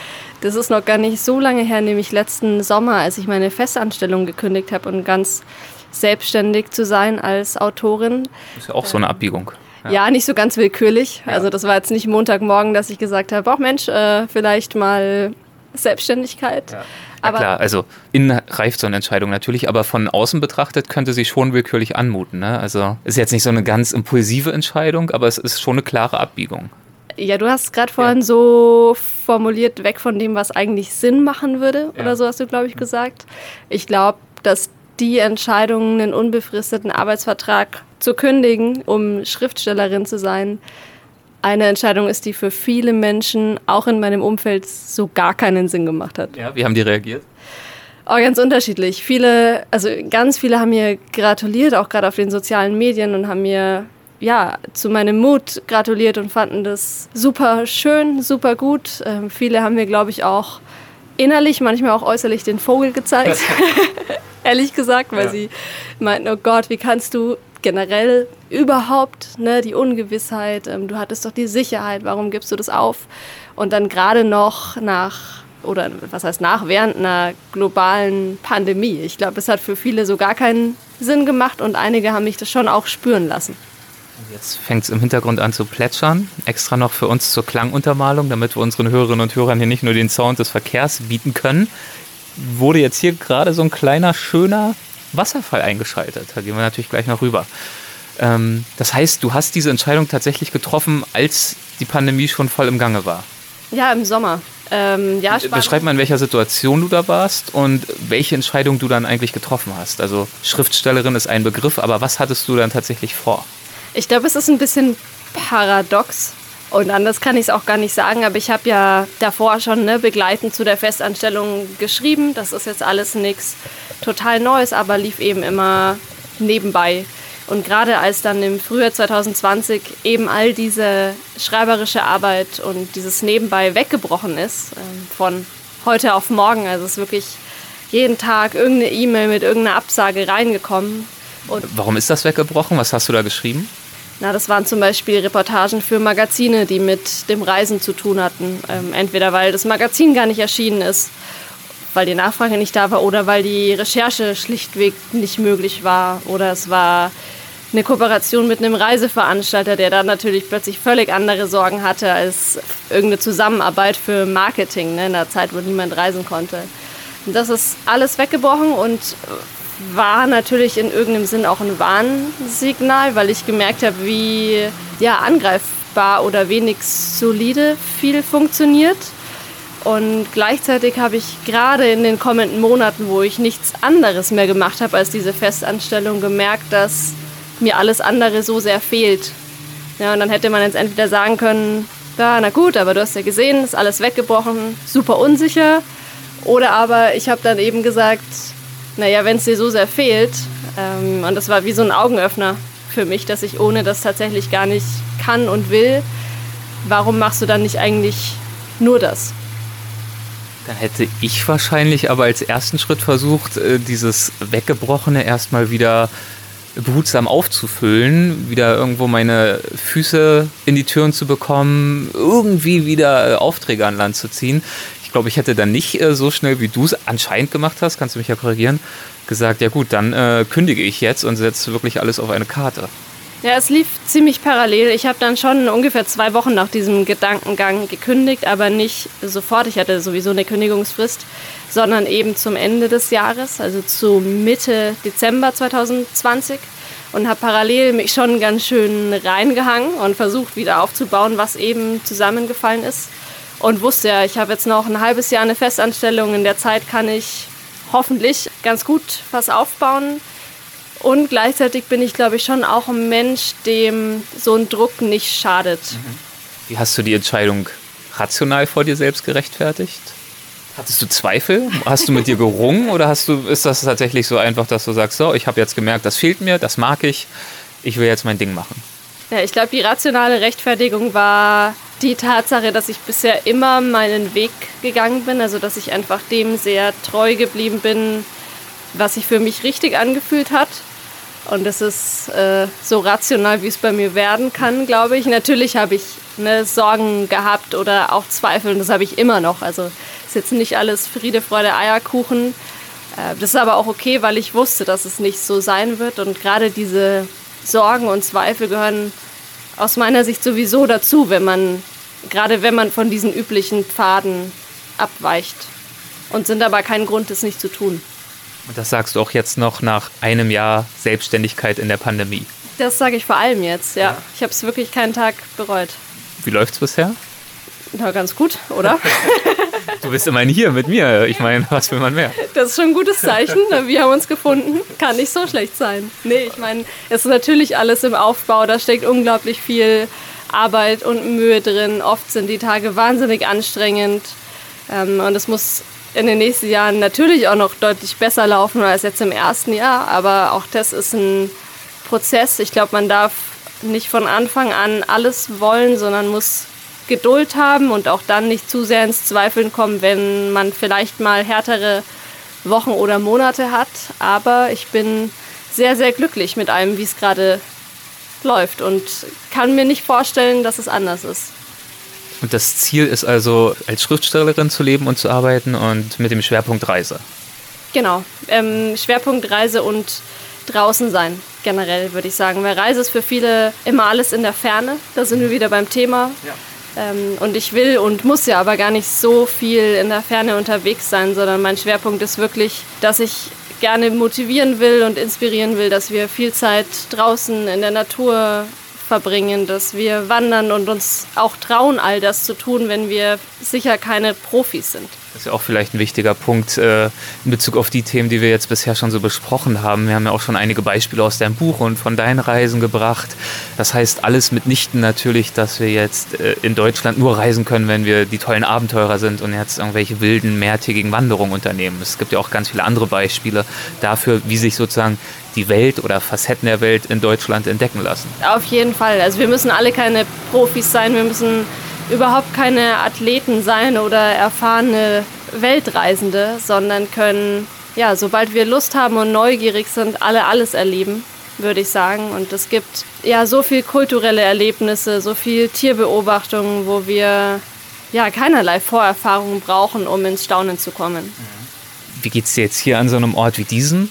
das ist noch gar nicht so lange her, nämlich letzten Sommer, als ich meine Festanstellung gekündigt habe und ganz selbstständig zu sein als Autorin. Das ist ja auch so eine Abbiegung. Ja, ja nicht so ganz willkürlich. Ja. Also das war jetzt nicht Montagmorgen, dass ich gesagt habe, auch Mensch, äh, vielleicht mal Selbstständigkeit. Ja. Aber klar, also innen reift so eine Entscheidung natürlich, aber von außen betrachtet könnte sie schon willkürlich anmuten. Ne? Also ist jetzt nicht so eine ganz impulsive Entscheidung, aber es ist schon eine klare Abbiegung. Ja, du hast gerade vorhin ja. so formuliert, weg von dem, was eigentlich Sinn machen würde, ja. oder so hast du, glaube ich, gesagt. Ich glaube, dass die Entscheidung, einen unbefristeten Arbeitsvertrag zu kündigen, um Schriftstellerin zu sein, eine Entscheidung ist, die für viele Menschen, auch in meinem Umfeld, so gar keinen Sinn gemacht hat. Ja, wie haben die reagiert? Oh, ganz unterschiedlich. Viele, also ganz viele haben mir gratuliert, auch gerade auf den sozialen Medien und haben mir ja zu meinem Mut gratuliert und fanden das super schön, super gut. Ähm, viele haben mir, glaube ich, auch innerlich, manchmal auch äußerlich den Vogel gezeigt. Ehrlich gesagt, weil ja. sie meinten, oh Gott, wie kannst du generell überhaupt ne, die Ungewissheit, ähm, du hattest doch die Sicherheit, warum gibst du das auf? Und dann gerade noch nach, oder was heißt nach, während einer globalen Pandemie. Ich glaube, es hat für viele so gar keinen Sinn gemacht und einige haben mich das schon auch spüren lassen. Jetzt fängt es im Hintergrund an zu plätschern, extra noch für uns zur Klanguntermalung, damit wir unseren Hörerinnen und Hörern hier nicht nur den Sound des Verkehrs bieten können. Wurde jetzt hier gerade so ein kleiner, schöner Wasserfall eingeschaltet. Da gehen wir natürlich gleich noch rüber. Ähm, das heißt, du hast diese Entscheidung tatsächlich getroffen, als die Pandemie schon voll im Gange war. Ja, im Sommer. Ähm, ja, Beschreib mal, in welcher Situation du da warst und welche Entscheidung du dann eigentlich getroffen hast. Also Schriftstellerin ist ein Begriff, aber was hattest du dann tatsächlich vor? Ich glaube, es ist ein bisschen paradox, und anders kann ich es auch gar nicht sagen, aber ich habe ja davor schon ne, begleitend zu der Festanstellung geschrieben. Das ist jetzt alles nichts total Neues, aber lief eben immer nebenbei. Und gerade als dann im Frühjahr 2020 eben all diese schreiberische Arbeit und dieses Nebenbei weggebrochen ist, äh, von heute auf morgen, also es ist wirklich jeden Tag irgendeine E-Mail mit irgendeiner Absage reingekommen, Und Warum ist das weggebrochen? Was hast du da geschrieben? Na, das waren zum Beispiel Reportagen für Magazine, die mit dem Reisen zu tun hatten. Ähm, entweder weil das Magazin gar nicht erschienen ist, weil die Nachfrage nicht da war oder weil die Recherche schlichtweg nicht möglich war oder es war eine Kooperation mit einem Reiseveranstalter, der dann natürlich plötzlich völlig andere Sorgen hatte als irgendeine Zusammenarbeit für Marketing ne, in einer Zeit, wo niemand reisen konnte. Und das ist alles weggebrochen und war natürlich in irgendeinem Sinn auch ein Warnsignal, weil ich gemerkt habe, wie ja, angreifbar oder wenig solide viel funktioniert. Und gleichzeitig habe ich gerade in den kommenden Monaten, wo ich nichts anderes mehr gemacht habe als diese Festanstellung, gemerkt, dass mir alles andere so sehr fehlt. Ja, und dann hätte man jetzt entweder sagen können, ja, na gut, aber du hast ja gesehen, ist alles weggebrochen, super unsicher. Oder aber ich habe dann eben gesagt, naja, wenn es dir so sehr fehlt, ähm, und das war wie so ein Augenöffner für mich, dass ich ohne das tatsächlich gar nicht kann und will, warum machst du dann nicht eigentlich nur das? Dann hätte ich wahrscheinlich aber als ersten Schritt versucht, äh, dieses Weggebrochene erstmal wieder behutsam aufzufüllen, wieder irgendwo meine Füße in die Türen zu bekommen, irgendwie wieder äh, Aufträge an Land zu ziehen. Ich glaube, ich hätte dann nicht äh, so schnell, wie du es anscheinend gemacht hast, kannst du mich ja korrigieren, gesagt, ja gut, dann äh, kündige ich jetzt und setze wirklich alles auf eine Karte. Ja, es lief ziemlich parallel. Ich habe dann schon ungefähr zwei Wochen nach diesem Gedankengang gekündigt, aber nicht sofort. Ich hatte sowieso eine Kündigungsfrist, sondern eben zum Ende des Jahres, also zu Mitte Dezember 2020 und habe parallel mich schon ganz schön reingehangen und versucht wieder aufzubauen, was eben zusammengefallen ist. Und wusste ja, ich habe jetzt noch ein halbes Jahr eine Festanstellung. In der Zeit kann ich hoffentlich ganz gut was aufbauen. Und gleichzeitig bin ich, glaube ich, schon auch ein Mensch, dem so ein Druck nicht schadet. Wie hast du die Entscheidung rational vor dir selbst gerechtfertigt? Hattest du Zweifel? Hast du mit dir gerungen oder hast du, ist das tatsächlich so einfach, dass du sagst, so, ich habe jetzt gemerkt, das fehlt mir, das mag ich, ich will jetzt mein Ding machen? Ja, ich glaube, die rationale Rechtfertigung war die Tatsache, dass ich bisher immer meinen Weg gegangen bin, also dass ich einfach dem sehr treu geblieben bin, was sich für mich richtig angefühlt hat. Und das ist äh, so rational, wie es bei mir werden kann, glaube ich. Natürlich habe ich ne, Sorgen gehabt oder auch Zweifel und das habe ich immer noch. Also ist jetzt nicht alles Friede, Freude, Eierkuchen. Äh, das ist aber auch okay, weil ich wusste, dass es nicht so sein wird. Und gerade diese Sorgen und Zweifel gehören aus meiner Sicht sowieso dazu, wenn man, gerade wenn man von diesen üblichen Pfaden abweicht. Und sind aber kein Grund, das nicht zu tun. Und das sagst du auch jetzt noch nach einem Jahr Selbstständigkeit in der Pandemie. Das sage ich vor allem jetzt, ja. Ich habe es wirklich keinen Tag bereut. Wie läuft's bisher? Na, ganz gut, oder? Du bist immerhin hier mit mir. Ich meine, was will man mehr? Das ist schon ein gutes Zeichen. Wir haben uns gefunden. Kann nicht so schlecht sein. Nee, ich meine, es ist natürlich alles im Aufbau. Da steckt unglaublich viel Arbeit und Mühe drin. Oft sind die Tage wahnsinnig anstrengend. Ähm, und es muss in den nächsten Jahren natürlich auch noch deutlich besser laufen als jetzt im ersten Jahr. Aber auch das ist ein Prozess. Ich glaube, man darf nicht von Anfang an alles wollen, sondern muss Geduld haben und auch dann nicht zu sehr ins Zweifeln kommen, wenn man vielleicht mal härtere Wochen oder Monate hat. Aber ich bin sehr, sehr glücklich mit allem, wie es gerade läuft und kann mir nicht vorstellen, dass es anders ist. Und das Ziel ist also, als Schriftstellerin zu leben und zu arbeiten und mit dem Schwerpunkt Reise. Genau, ähm, Schwerpunkt Reise und draußen sein generell, würde ich sagen. Weil Reise ist für viele immer alles in der Ferne. Da sind wir wieder beim Thema. Ähm, und ich will und muss ja aber gar nicht so viel in der Ferne unterwegs sein, sondern mein Schwerpunkt ist wirklich, dass ich gerne motivieren will und inspirieren will, dass wir viel Zeit draußen in der Natur verbringen, dass wir wandern und uns auch trauen, all das zu tun, wenn wir sicher keine Profis sind. Das ist ja auch vielleicht ein wichtiger Punkt äh, in Bezug auf die Themen, die wir jetzt bisher schon so besprochen haben. Wir haben ja auch schon einige Beispiele aus deinem Buch und von deinen Reisen gebracht. Das heißt alles mitnichten natürlich, dass wir jetzt äh, in Deutschland nur reisen können, wenn wir die tollen Abenteurer sind und jetzt irgendwelche wilden, mehrtägigen Wanderungen unternehmen. Es gibt ja auch ganz viele andere Beispiele dafür, wie sich sozusagen die Welt oder Facetten der Welt in Deutschland entdecken lassen. Auf jeden Fall. Also wir müssen alle keine Profis sein, wir müssen überhaupt keine Athleten sein oder erfahrene Weltreisende, sondern können, ja, sobald wir Lust haben und neugierig sind, alle alles erleben. würde ich sagen. Und es gibt ja so viel kulturelle Erlebnisse, so viel Tierbeobachtungen, wo wir ja keinerlei Vorerfahrungen brauchen, um ins Staunen zu kommen. Wie geht es dir jetzt hier an so einem Ort wie diesem?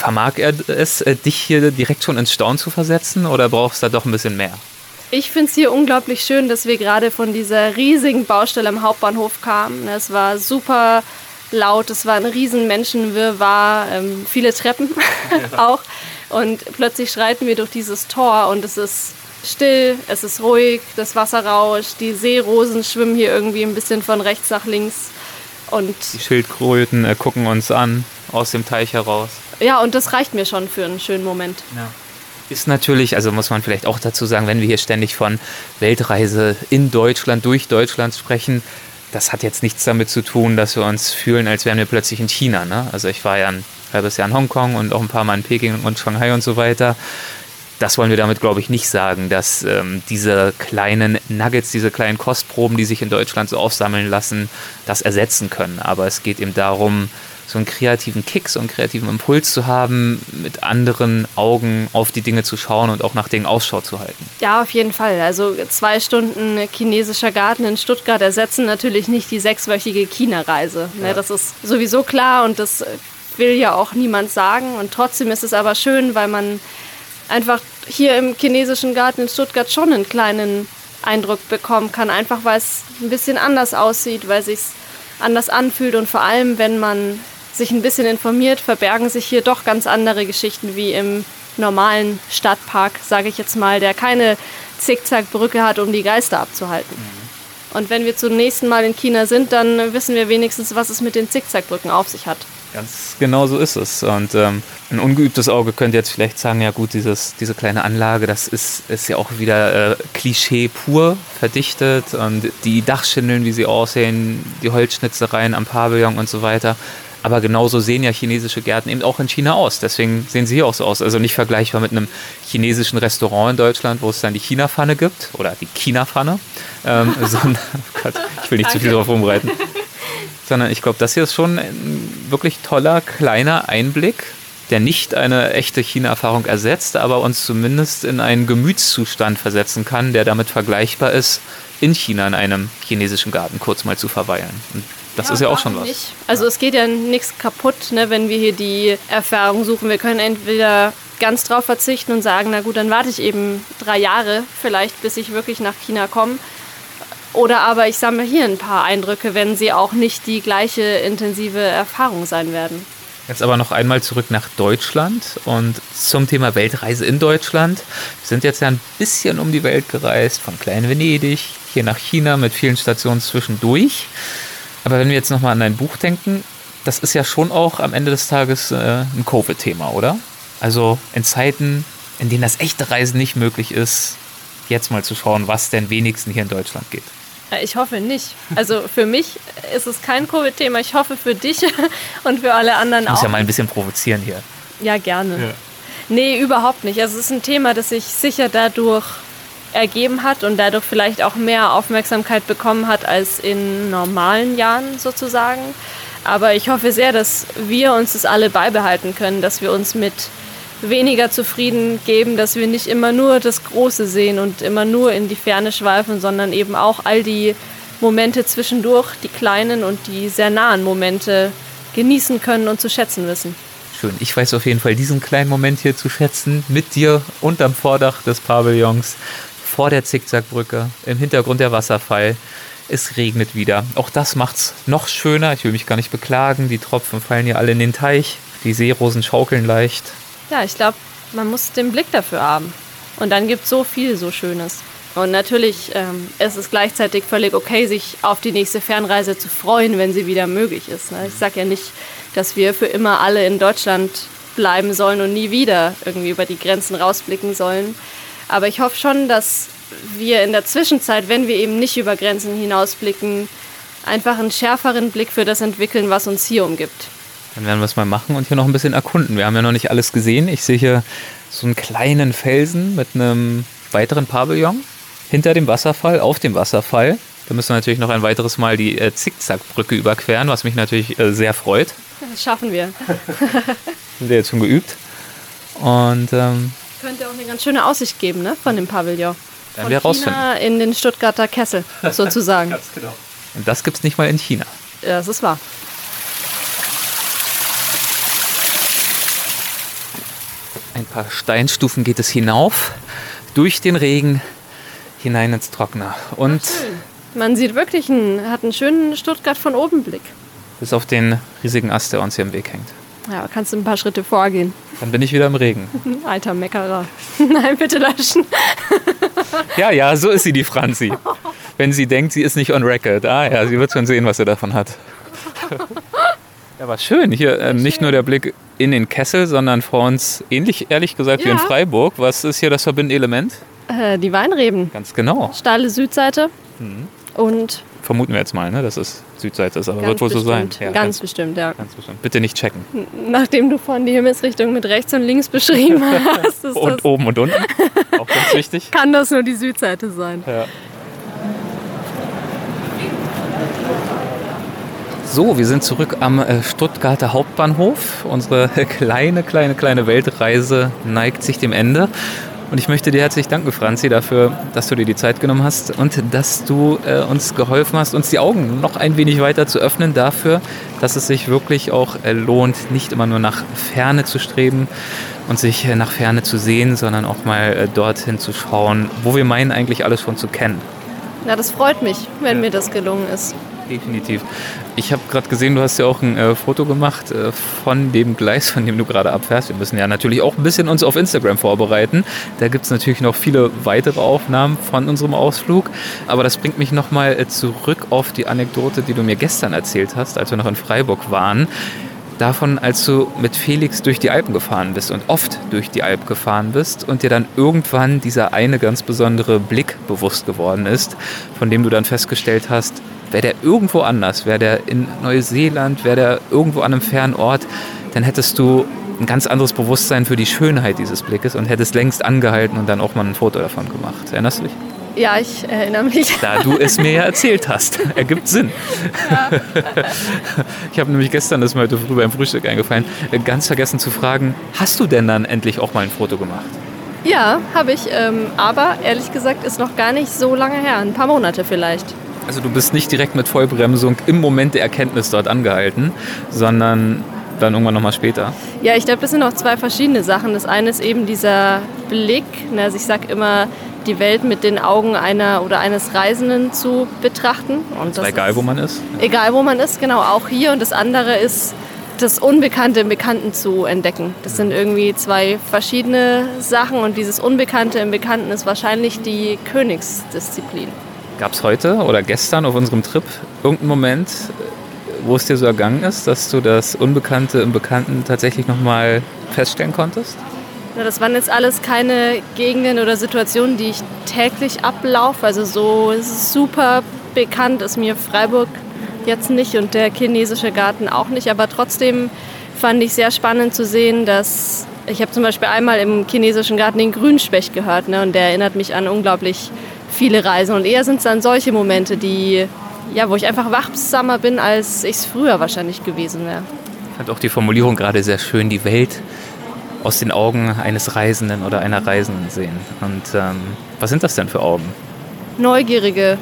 Vermag er es, äh, dich hier direkt schon ins Staunen zu versetzen oder brauchst du da doch ein bisschen mehr? Ich finde es hier unglaublich schön, dass wir gerade von dieser riesigen Baustelle am Hauptbahnhof kamen. Es war super laut, es war ein riesen Menschenwirrwarr, ähm, viele Treppen auch. Und plötzlich schreiten wir durch dieses Tor und es ist still, es ist ruhig, das Wasser rauscht, die Seerosen schwimmen hier irgendwie ein bisschen von rechts nach links. Und Die Schildkröten äh, gucken uns an aus dem Teich heraus. ja, und das reicht mir schon für einen schönen Moment. Ist natürlich, also muss man vielleicht auch dazu sagen, wenn wir hier ständig von Weltreise in Deutschland, durch Deutschland sprechen, das hat jetzt nichts damit zu tun, dass wir uns fühlen, als wären wir plötzlich in China. Ne? Also ich war ja ein halbes Jahr in Hongkong und auch ein paar Mal in Peking und Shanghai und so weiter. Das wollen wir damit, glaube ich, nicht sagen, dass ähm, diese kleinen Nuggets, diese kleinen Kostproben, die sich in Deutschland so aufsammeln lassen, das ersetzen können. Aber es geht eben darum, so einen kreativen Kick, so einen kreativen Impuls zu haben, mit anderen Augen auf die Dinge zu schauen und auch nach Dingen Ausschau zu halten. Ja, auf jeden Fall. Also zwei Stunden chinesischer Garten in Stuttgart ersetzen natürlich nicht die sechswöchige China-Reise. Ne, das ist sowieso klar und das will ja auch niemand sagen. Und trotzdem ist es aber schön, weil man einfach hier im chinesischen Garten in Stuttgart schon einen kleinen Eindruck bekommen kann. Einfach weil es ein bisschen anders aussieht, weil es sich anders anfühlt und vor allem, wenn man sich ein bisschen informiert, verbergen sich hier doch ganz andere Geschichten wie im normalen Stadtpark, sage ich jetzt mal, der keine Zickzackbrücke hat, um die Geister abzuhalten. Und wenn wir zum nächsten Mal in China sind, dann wissen wir wenigstens, was es mit den Zickzackbrücken auf sich hat. Ganz genau so ist es. Und ähm, ein ungeübtes Auge könnte jetzt vielleicht sagen, ja gut, dieses, diese kleine Anlage, das ist, ist ja auch wieder äh, Klischee pur verdichtet. Und die Dachschindeln, wie sie aussehen, die Holzschnitzereien am Pavillon und so weiter. Aber genauso sehen ja chinesische Gärten eben auch in China aus. Deswegen sehen sie hier auch so aus. Also nicht vergleichbar mit einem chinesischen Restaurant in Deutschland, wo es dann die China-Pfanne gibt oder die China-Pfanne. Ähm, sondern, oh Gott, ich will nicht zu viel drauf rumreiten. Sondern ich glaube, das hier ist schon ein wirklich toller, kleiner Einblick, der nicht eine echte China-Erfahrung ersetzt, aber uns zumindest in einen Gemütszustand versetzen kann, der damit vergleichbar ist, in China in einem chinesischen Garten kurz mal zu verweilen. Und das ist ja auch schon was. Nicht? Also es geht ja nichts kaputt, ne, wenn wir hier die Erfahrung suchen. Wir können entweder ganz drauf verzichten und sagen, na gut, dann warte ich eben drei Jahre vielleicht, bis ich wirklich nach China komme. Oder aber ich sammle hier ein paar Eindrücke, wenn sie auch nicht die gleiche intensive Erfahrung sein werden. Jetzt aber noch einmal zurück nach Deutschland und zum Thema Weltreise in Deutschland. Wir sind jetzt ja ein bisschen um die Welt gereist, von Klein Venedig hier nach China mit vielen Stationen zwischendurch. Aber wenn wir jetzt nochmal an dein Buch denken, das ist ja schon auch am Ende des Tages äh, ein Covid-Thema, oder? Also in Zeiten, in denen das echte Reisen nicht möglich ist, jetzt mal zu schauen, was denn wenigstens hier in Deutschland geht. Äh, Ich hoffe nicht. Also für mich ist es kein Covid-Thema. Ich hoffe für dich und für alle anderen Ich muss auch. ja mal ein bisschen provozieren hier. Ja, gerne. Nee, überhaupt nicht. Also es ist ein Thema, das sich sicher dadurch ergeben hat und dadurch vielleicht auch mehr Aufmerksamkeit bekommen hat als in normalen Jahren sozusagen. Aber ich hoffe sehr, dass wir uns das alle beibehalten können, dass wir uns mit weniger zufrieden geben, dass wir nicht immer nur das Große sehen und immer nur in die Ferne schweifen, sondern eben auch all die Momente zwischendurch, die kleinen und die sehr nahen Momente genießen können und zu schätzen wissen. Schön. Ich weiß auf jeden Fall diesen kleinen Moment hier zu schätzen. Mit dir unterm Vordach des Pavillons, vor der Zickzackbrücke, im Hintergrund der Wasserfall. Es regnet wieder. Auch das macht's noch schöner. Ich will mich gar nicht beklagen. Die Tropfen fallen hier alle in den Teich. Die Seerosen schaukeln leicht. Ja, ich glaube, man muss den Blick dafür haben. Und dann gibt es so viel so Schönes. Und natürlich ähm, ist es gleichzeitig völlig okay, sich auf die nächste Fernreise zu freuen, wenn sie wieder möglich ist. Ne? Ich sage ja nicht, dass wir für immer alle in Deutschland bleiben sollen und nie wieder irgendwie über die Grenzen rausblicken sollen. Aber ich hoffe schon, dass wir in der Zwischenzeit, wenn wir eben nicht über Grenzen hinausblicken, einfach einen schärferen Blick für das entwickeln, was uns hier umgibt. Dann werden wir es mal machen und hier noch ein bisschen erkunden. Wir haben ja noch nicht alles gesehen. Ich sehe hier so einen kleinen Felsen mit einem weiteren Pavillon hinter dem Wasserfall, auf dem Wasserfall. Da müssen wir natürlich noch ein weiteres Mal die äh, Zickzackbrücke überqueren, was mich natürlich äh, sehr freut. Das schaffen wir. Sind wir jetzt schon geübt. Und ähm, Könnte auch eine ganz schöne Aussicht geben, ne, von dem Pavillon. Werden Von wir rausfinden. China in den Stuttgarter Kessel, sozusagen. genau. Und das gibt's nicht mal in China. ja, das ist wahr. Paar Steinstufen geht es hinauf, durch den Regen, hinein ins Trockene. Und Man sieht wirklich, einen, hat einen schönen Stuttgart von oben Blick. bis auf den riesigen Ast, der uns hier im Weg hängt. Ja, kannst du ein paar Schritte vorgehen. Dann bin ich wieder im Regen. Alter Meckerer. Nein, bitte löschen. Ja, ja, so ist sie, die Franzi. Wenn sie denkt, sie ist nicht on record. Ah ja, sie wird schon sehen, was sie davon hat. Ja, war schön. Hier äh, nicht nur der Blick in den Kessel, sondern vor uns, ähnlich ehrlich gesagt wie in Ja. Freiburg. Was ist hier das verbindende Element? Äh, die Weinreben. Ganz genau. Steile Südseite. Mhm. Und Vermuten wir jetzt mal, ne, dass es Südseite ist, aber ganz wird wohl so sein. bestimmt, ganz, bestimmt, ja. ganz bestimmt. Bitte nicht checken. Nachdem du vorhin die Himmelsrichtung mit rechts und links beschrieben hast, ist Und oben und unten. Auch ganz wichtig. kann das nur die Südseite sein. Ja. So, wir sind zurück am äh, Stuttgarter Hauptbahnhof. Unsere kleine, kleine, kleine Weltreise neigt sich dem Ende. Und ich möchte dir herzlich danken, Franzi, dafür, dass du dir die Zeit genommen hast und dass du äh, uns geholfen hast, uns die Augen noch ein wenig weiter zu öffnen dafür, dass es sich wirklich auch äh, lohnt, nicht immer nur nach Ferne zu streben und sich äh, nach Ferne zu sehen, sondern auch mal äh, dorthin zu schauen, wo wir meinen, eigentlich alles schon zu kennen. Ja, das freut mich, wenn mir das gelungen ist. Definitiv. Ich habe gerade gesehen, du hast ja auch ein äh, Foto gemacht äh, von dem Gleis, von dem du gerade abfährst. Wir müssen ja natürlich auch ein bisschen uns auf Instagram vorbereiten. Da gibt es natürlich noch viele weitere Aufnahmen von unserem Ausflug. Aber das bringt mich nochmal äh, zurück auf die Anekdote, die du mir gestern erzählt hast, als wir noch in Freiburg waren. Davon, als du mit Felix durch die Alpen gefahren bist und oft durch die Alp gefahren bist und dir dann irgendwann dieser eine ganz besondere Blick bewusst geworden ist, von dem du dann festgestellt hast, wäre der irgendwo anders, wäre der in Neuseeland, wäre der irgendwo an einem fernen Ort, dann hättest du ein ganz anderes Bewusstsein für die Schönheit dieses Blickes und hättest längst angehalten und dann auch mal ein Foto davon gemacht. Erinnerst du dich? Ja, ich erinnere mich. Da du es mir ja erzählt hast. Ergibt Sinn. Ich habe nämlich gestern, das ist mir heute früh beim Frühstück eingefallen, ganz vergessen zu fragen, hast du denn dann endlich auch mal ein Foto gemacht? Ja, habe ich. Ähm, aber ehrlich gesagt ist noch gar nicht so lange her. Ein paar Monate vielleicht. Also du bist nicht direkt mit Vollbremsung im Moment der Erkenntnis dort angehalten, sondern dann irgendwann nochmal später. Ja, ich glaube, das sind auch zwei verschiedene Sachen. Das eine ist eben dieser Blick. ne, Also ich sage immer, die Welt mit den Augen einer oder eines Reisenden zu betrachten. Und das Egal, ist, wo man ist. Egal, wo man ist, genau, auch hier. Und das andere ist, das Unbekannte im Bekannten zu entdecken. Das sind irgendwie zwei verschiedene Sachen und dieses Unbekannte im Bekannten ist wahrscheinlich die Königsdisziplin. Gab es heute oder gestern auf unserem Trip irgendeinen Moment, wo es dir so ergangen ist, dass du das Unbekannte im Bekannten tatsächlich nochmal feststellen konntest? Ja, das waren jetzt alles keine Gegenden oder Situationen, die ich täglich ablaufe. Also so super bekannt ist mir Freiburg jetzt nicht und der chinesische Garten auch nicht. Aber trotzdem fand ich sehr spannend zu sehen, dass ich habe zum Beispiel einmal im chinesischen Garten den Grünspecht gehört ne, und der erinnert mich an unglaublich viele Reisen. Und eher sind es dann solche Momente, die, ja, wo ich einfach wachsamer bin, als ich es früher wahrscheinlich gewesen wäre. Ich fand auch die Formulierung gerade sehr schön, die Welt aus den Augen eines Reisenden oder einer Reisenden sehen. Und ähm, was sind das denn für Augen? neugierige,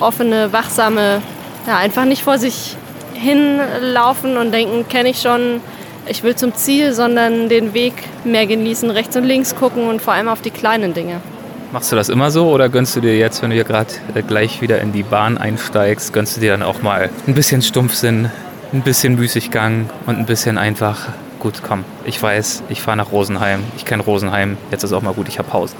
offene, wachsame, ja, einfach nicht vor sich hinlaufen und denken, kenne ich schon, ich will zum Ziel, sondern den Weg mehr genießen, rechts und links gucken und vor allem auf die kleinen Dinge. Machst du das immer so oder gönnst du dir jetzt, wenn du hier gerade äh, gleich wieder in die Bahn einsteigst, gönnst du dir dann auch mal ein bisschen Stumpfsinn, ein bisschen Müßiggang und ein bisschen einfach, gut, komm, ich weiß, ich fahre nach Rosenheim, ich kenne Rosenheim, jetzt ist auch mal gut, ich habe Pause.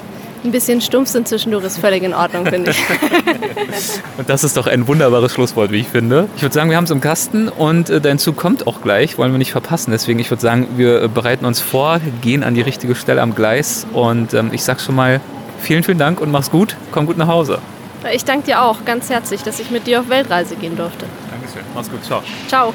Ein bisschen Stumpfsinn zwischendurch ist völlig in Ordnung, finde ich. Und das ist doch ein wunderbares Schlusswort, wie ich finde. Ich würde sagen, wir haben es im Kasten und äh, dein Zug kommt auch gleich, wollen wir nicht verpassen. Deswegen, ich würde sagen, wir äh, bereiten uns vor, gehen an die richtige Stelle am Gleis und ähm, ich sag schon mal vielen, vielen Dank und mach's gut. Komm gut nach Hause. Ich danke dir auch ganz herzlich, dass ich mit dir auf Weltreise gehen durfte. Dankeschön. Mach's gut. Ciao. Ciao.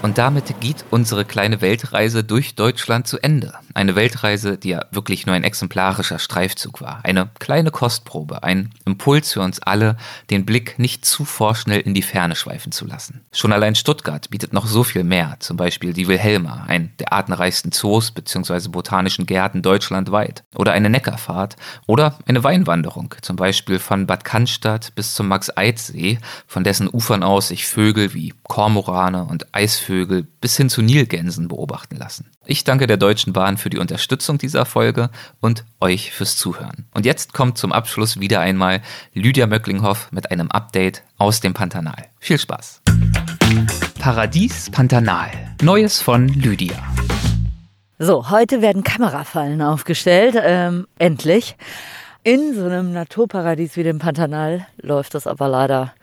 Und damit geht unsere kleine Weltreise durch Deutschland zu Ende. Eine Weltreise, die ja wirklich nur ein exemplarischer Streifzug war. Eine kleine Kostprobe, ein Impuls für uns alle, den Blick nicht zu vorschnell in die Ferne schweifen zu lassen. Schon allein Stuttgart bietet noch so viel mehr, zum Beispiel die Wilhelma, ein der artenreichsten Zoos bzw. botanischen Gärten deutschlandweit. Oder eine Neckarfahrt oder eine Weinwanderung, zum Beispiel von Bad Cannstatt bis zum Max-Eid-See, von dessen Ufern aus sich Vögel wie Kormorane und Eisvögel bis hin zu Nilgänsen beobachten lassen. Ich danke der Deutschen Bahn für die Unterstützung dieser Folge und euch fürs Zuhören. Und jetzt kommt zum Abschluss wieder einmal Lydia Möcklinghoff mit einem Update aus dem Pantanal. Viel Spaß! Paradies Pantanal. Neues von Lydia. So, heute werden Kamerafallen aufgestellt. Ähm, endlich. In so einem Naturparadies wie dem Pantanal läuft das aber leider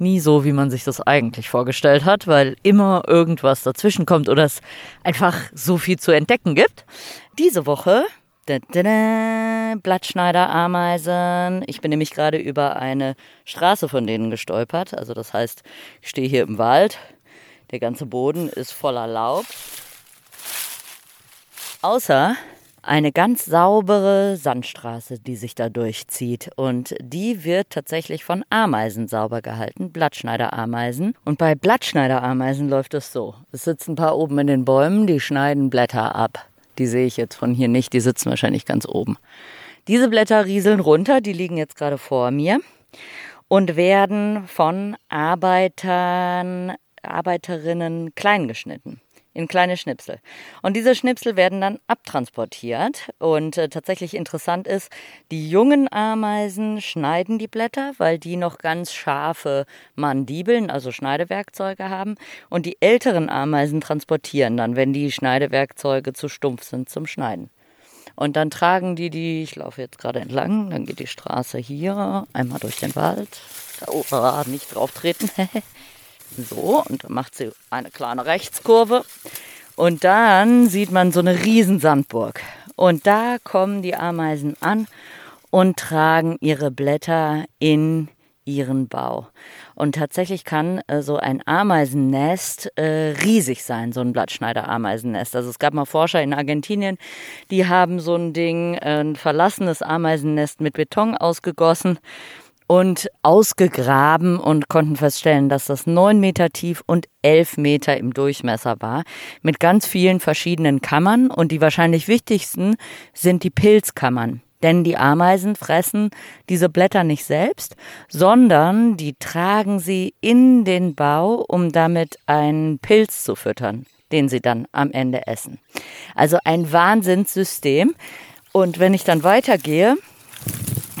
nie so, wie man sich das eigentlich vorgestellt hat, weil immer irgendwas dazwischen kommt oder es einfach so viel zu entdecken gibt. Diese Woche Blattschneiderameisen. Ich bin nämlich gerade über eine Straße von denen gestolpert. Also das heißt, ich stehe hier im Wald. Der ganze Boden ist voller Laub. Außer eine ganz saubere Sandstraße, die sich da durchzieht. Und die wird tatsächlich von Ameisen sauber gehalten, Blattschneiderameisen. Und bei Blattschneiderameisen läuft es so. Es sitzen ein paar oben in den Bäumen, die schneiden Blätter ab. Die sehe ich jetzt von hier nicht, die sitzen wahrscheinlich ganz oben. Diese Blätter rieseln runter, die liegen jetzt gerade vor mir und werden von Arbeitern, Arbeiterinnen klein geschnitten in kleine Schnipsel. Und diese Schnipsel werden dann abtransportiert. Und äh, tatsächlich interessant ist, die jungen Ameisen schneiden die Blätter, weil die noch ganz scharfe Mandibeln, also Schneidewerkzeuge haben. Und die älteren Ameisen transportieren dann, wenn die Schneidewerkzeuge zu stumpf sind zum Schneiden. Und dann tragen die die, ich laufe jetzt gerade entlang, dann geht die Straße hier einmal durch den Wald. Oh, nicht drauf treten. So, und dann macht sie eine kleine Rechtskurve. Und dann sieht man so eine riesen Sandburg. Und da kommen die Ameisen an und tragen ihre Blätter in ihren Bau. Und tatsächlich kann äh, so ein Ameisennest äh, riesig sein, so ein Blattschneider-Ameisennest. Also es gab mal Forscher in Argentinien, die haben so ein Ding, äh, ein verlassenes Ameisennest mit Beton ausgegossen und ausgegraben und konnten feststellen, dass das neun Meter tief und elf Meter im Durchmesser war, mit ganz vielen verschiedenen Kammern. Und die wahrscheinlich wichtigsten sind die Pilzkammern. Denn die Ameisen fressen diese Blätter nicht selbst, sondern die tragen sie in den Bau, um damit einen Pilz zu füttern, den sie dann am Ende essen. Also ein Wahnsinnssystem. Und wenn ich dann weitergehe,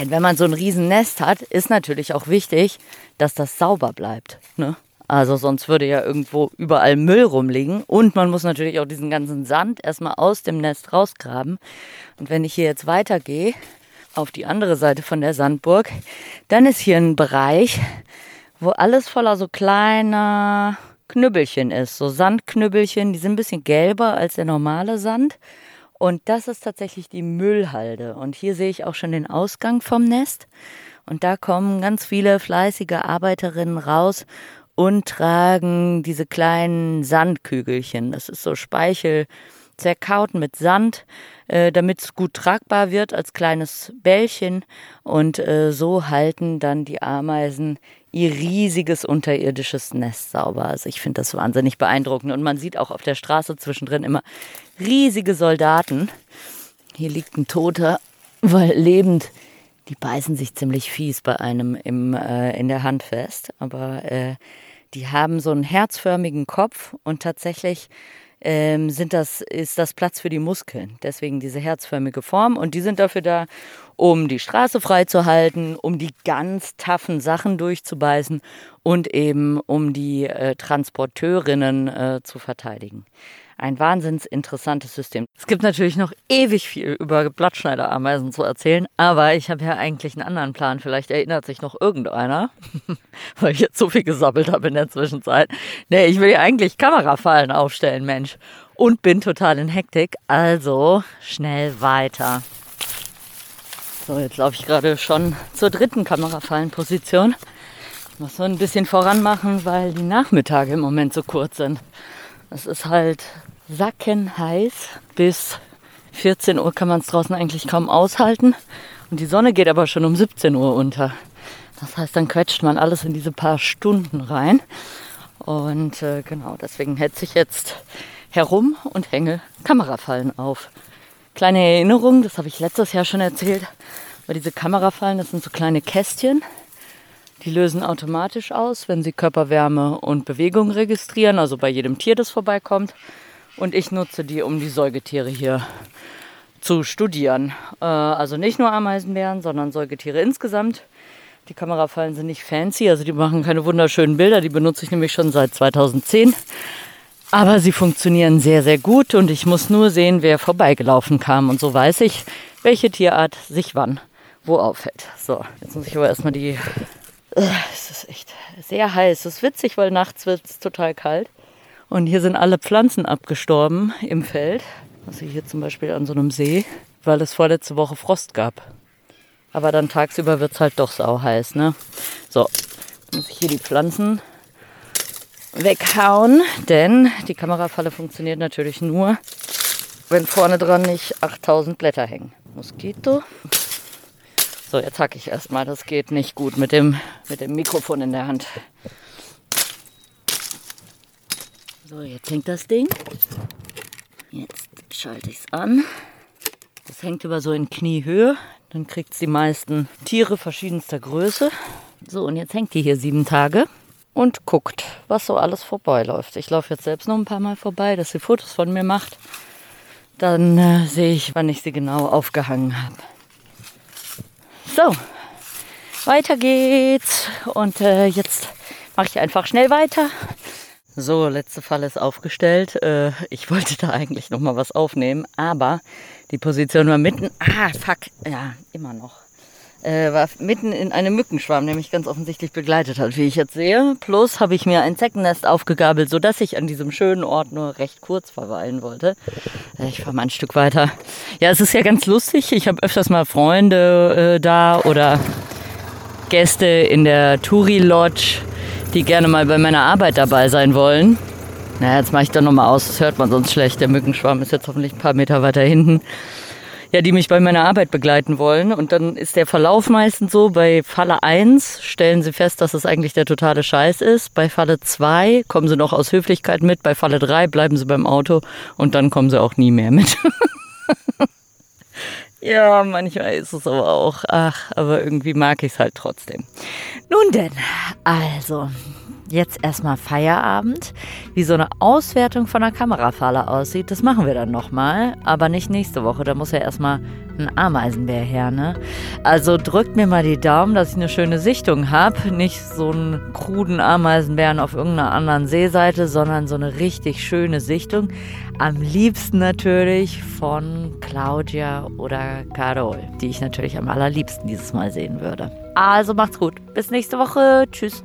und wenn man so ein Riesennest hat, ist natürlich auch wichtig, dass das sauber bleibt. Ne? Also sonst würde ja irgendwo überall Müll rumliegen. Und man muss natürlich auch diesen ganzen Sand erstmal aus dem Nest rausgraben. Und wenn ich hier jetzt weitergehe, auf die andere Seite von der Sandburg, dann ist hier ein Bereich, wo alles voller so kleiner Knüppelchen ist. So Sandknüppelchen, die sind ein bisschen gelber als der normale Sand. Und das ist tatsächlich die Müllhalde. Und hier sehe ich auch schon den Ausgang vom Nest. Und da kommen ganz viele fleißige Arbeiterinnen raus und tragen diese kleinen Sandkügelchen. Das ist so Speichel zerkaut mit Sand, äh, damit es gut tragbar wird als kleines Bällchen. Und äh, so halten dann die Ameisen ihr riesiges unterirdisches Nest sauber. Also ich finde das wahnsinnig beeindruckend. Und man sieht auch auf der Straße zwischendrin immer riesige Soldaten. Hier liegt ein Toter, weil lebend. Die beißen sich ziemlich fies bei einem im, äh, in der Hand fest. Aber äh, die haben so einen herzförmigen Kopf und tatsächlich ähm, sind das, ist das Platz für die Muskeln. Deswegen diese herzförmige Form. Und die sind dafür da, um die Straße freizuhalten, um die ganz taffen Sachen durchzubeißen und eben um die äh, Transporteurinnen äh, zu verteidigen ein wahnsinns interessantes System. Es gibt natürlich noch ewig viel über Blattschneiderameisen zu erzählen, aber ich habe ja eigentlich einen anderen Plan. Vielleicht erinnert sich noch irgendeiner, weil ich jetzt so viel gesammelt habe in der Zwischenzeit. Nee, ich will ja eigentlich Kamerafallen aufstellen, Mensch. Und bin total in Hektik, also schnell weiter. So, jetzt laufe ich gerade schon zur dritten Kamerafallenposition. Ich muss so ein bisschen voran machen, weil die Nachmittage im Moment so kurz sind. Es ist halt sackenheiß. Bis 14 Uhr kann man es draußen eigentlich kaum aushalten. Und die Sonne geht aber schon um 17 Uhr unter. Das heißt, dann quetscht man alles in diese paar Stunden rein. Und äh, genau, deswegen hetze ich jetzt herum und hänge Kamerafallen auf. Kleine Erinnerung, das habe ich letztes Jahr schon erzählt, weil diese Kamerafallen, das sind so kleine Kästchen, die lösen automatisch aus, wenn sie Körperwärme und Bewegung registrieren, also bei jedem Tier, das vorbeikommt. Und ich nutze die, um die Säugetiere hier zu studieren. Äh, also nicht nur Ameisenbären, sondern Säugetiere insgesamt. Die Kamerafallen sind nicht fancy, also die machen keine wunderschönen Bilder. Die benutze ich nämlich schon seit 2010. Aber sie funktionieren sehr, sehr gut und ich muss nur sehen, wer vorbeigelaufen kam. Und so weiß ich, welche Tierart sich wann wo aufhält. So, jetzt muss ich aber erstmal die. Äh, es ist echt sehr heiß. Es ist witzig, weil nachts wird es total kalt. Und hier sind alle Pflanzen abgestorben im Feld. Also hier zum Beispiel an so einem See, weil es vorletzte Woche Frost gab. Aber dann tagsüber wird es halt doch sau heiß, ne? So, muss ich hier die Pflanzen weghauen, denn die Kamerafalle funktioniert natürlich nur, wenn vorne dran nicht 8000 Blätter hängen. Moskito. So, jetzt hacke ich erstmal. Das geht nicht gut mit dem, mit dem Mikrofon in der Hand. So, jetzt hängt das Ding. Jetzt schalte ich es an. Das hängt über so in Kniehöhe. Dann kriegt es die meisten Tiere verschiedenster Größe. So, und jetzt hängt die hier sieben Tage und guckt, was so alles vorbeiläuft. Ich laufe jetzt selbst noch ein paar Mal vorbei, dass sie Fotos von mir macht. Dann äh, sehe ich, wann ich sie genau aufgehangen habe. So, weiter geht's. Und äh, jetzt mache ich einfach schnell weiter. So, letzte Falle ist aufgestellt. Äh, ich wollte da eigentlich noch mal was aufnehmen, aber die Position war mitten. Ah, fuck. Ja, immer noch äh, war mitten in einem Mückenschwarm, der mich ganz offensichtlich begleitet hat, wie ich jetzt sehe. Plus habe ich mir ein Zeckennest aufgegabelt, sodass ich an diesem schönen Ort nur recht kurz verweilen wollte. Äh, ich fahre mal ein Stück weiter. Ja, es ist ja ganz lustig. Ich habe öfters mal Freunde äh, da oder Gäste in der Touri Lodge, die gerne mal bei meiner Arbeit dabei sein wollen. Na, naja, jetzt mache ich da nochmal aus, das hört man sonst schlecht. Der Mückenschwarm ist jetzt hoffentlich ein paar Meter weiter hinten ja, die mich bei meiner Arbeit begleiten wollen. Und dann ist der Verlauf meistens so, bei Falle 1 stellen sie fest, dass es eigentlich der totale Scheiß ist. Bei Falle 2 kommen sie noch aus Höflichkeit mit. Bei Falle 3 bleiben sie beim Auto und dann kommen sie auch nie mehr mit. ja, manchmal ist es aber auch, ach, aber irgendwie mag ich es halt trotzdem. Nun denn, also, jetzt erstmal Feierabend. Wie so eine Auswertung von der Kamerafalle aussieht, das machen wir dann nochmal. Aber nicht nächste Woche, da muss ja erstmal ein Ameisenbär her, ne? Also drückt mir mal die Daumen, dass ich eine schöne Sichtung habe. Nicht so einen kruden Ameisenbären auf irgendeiner anderen Seeseite, sondern so eine richtig schöne Sichtung. Am liebsten natürlich von Claudia oder Carol, die ich natürlich am allerliebsten dieses Mal sehen würde. Also macht's gut. Bis nächste Woche. Tschüss.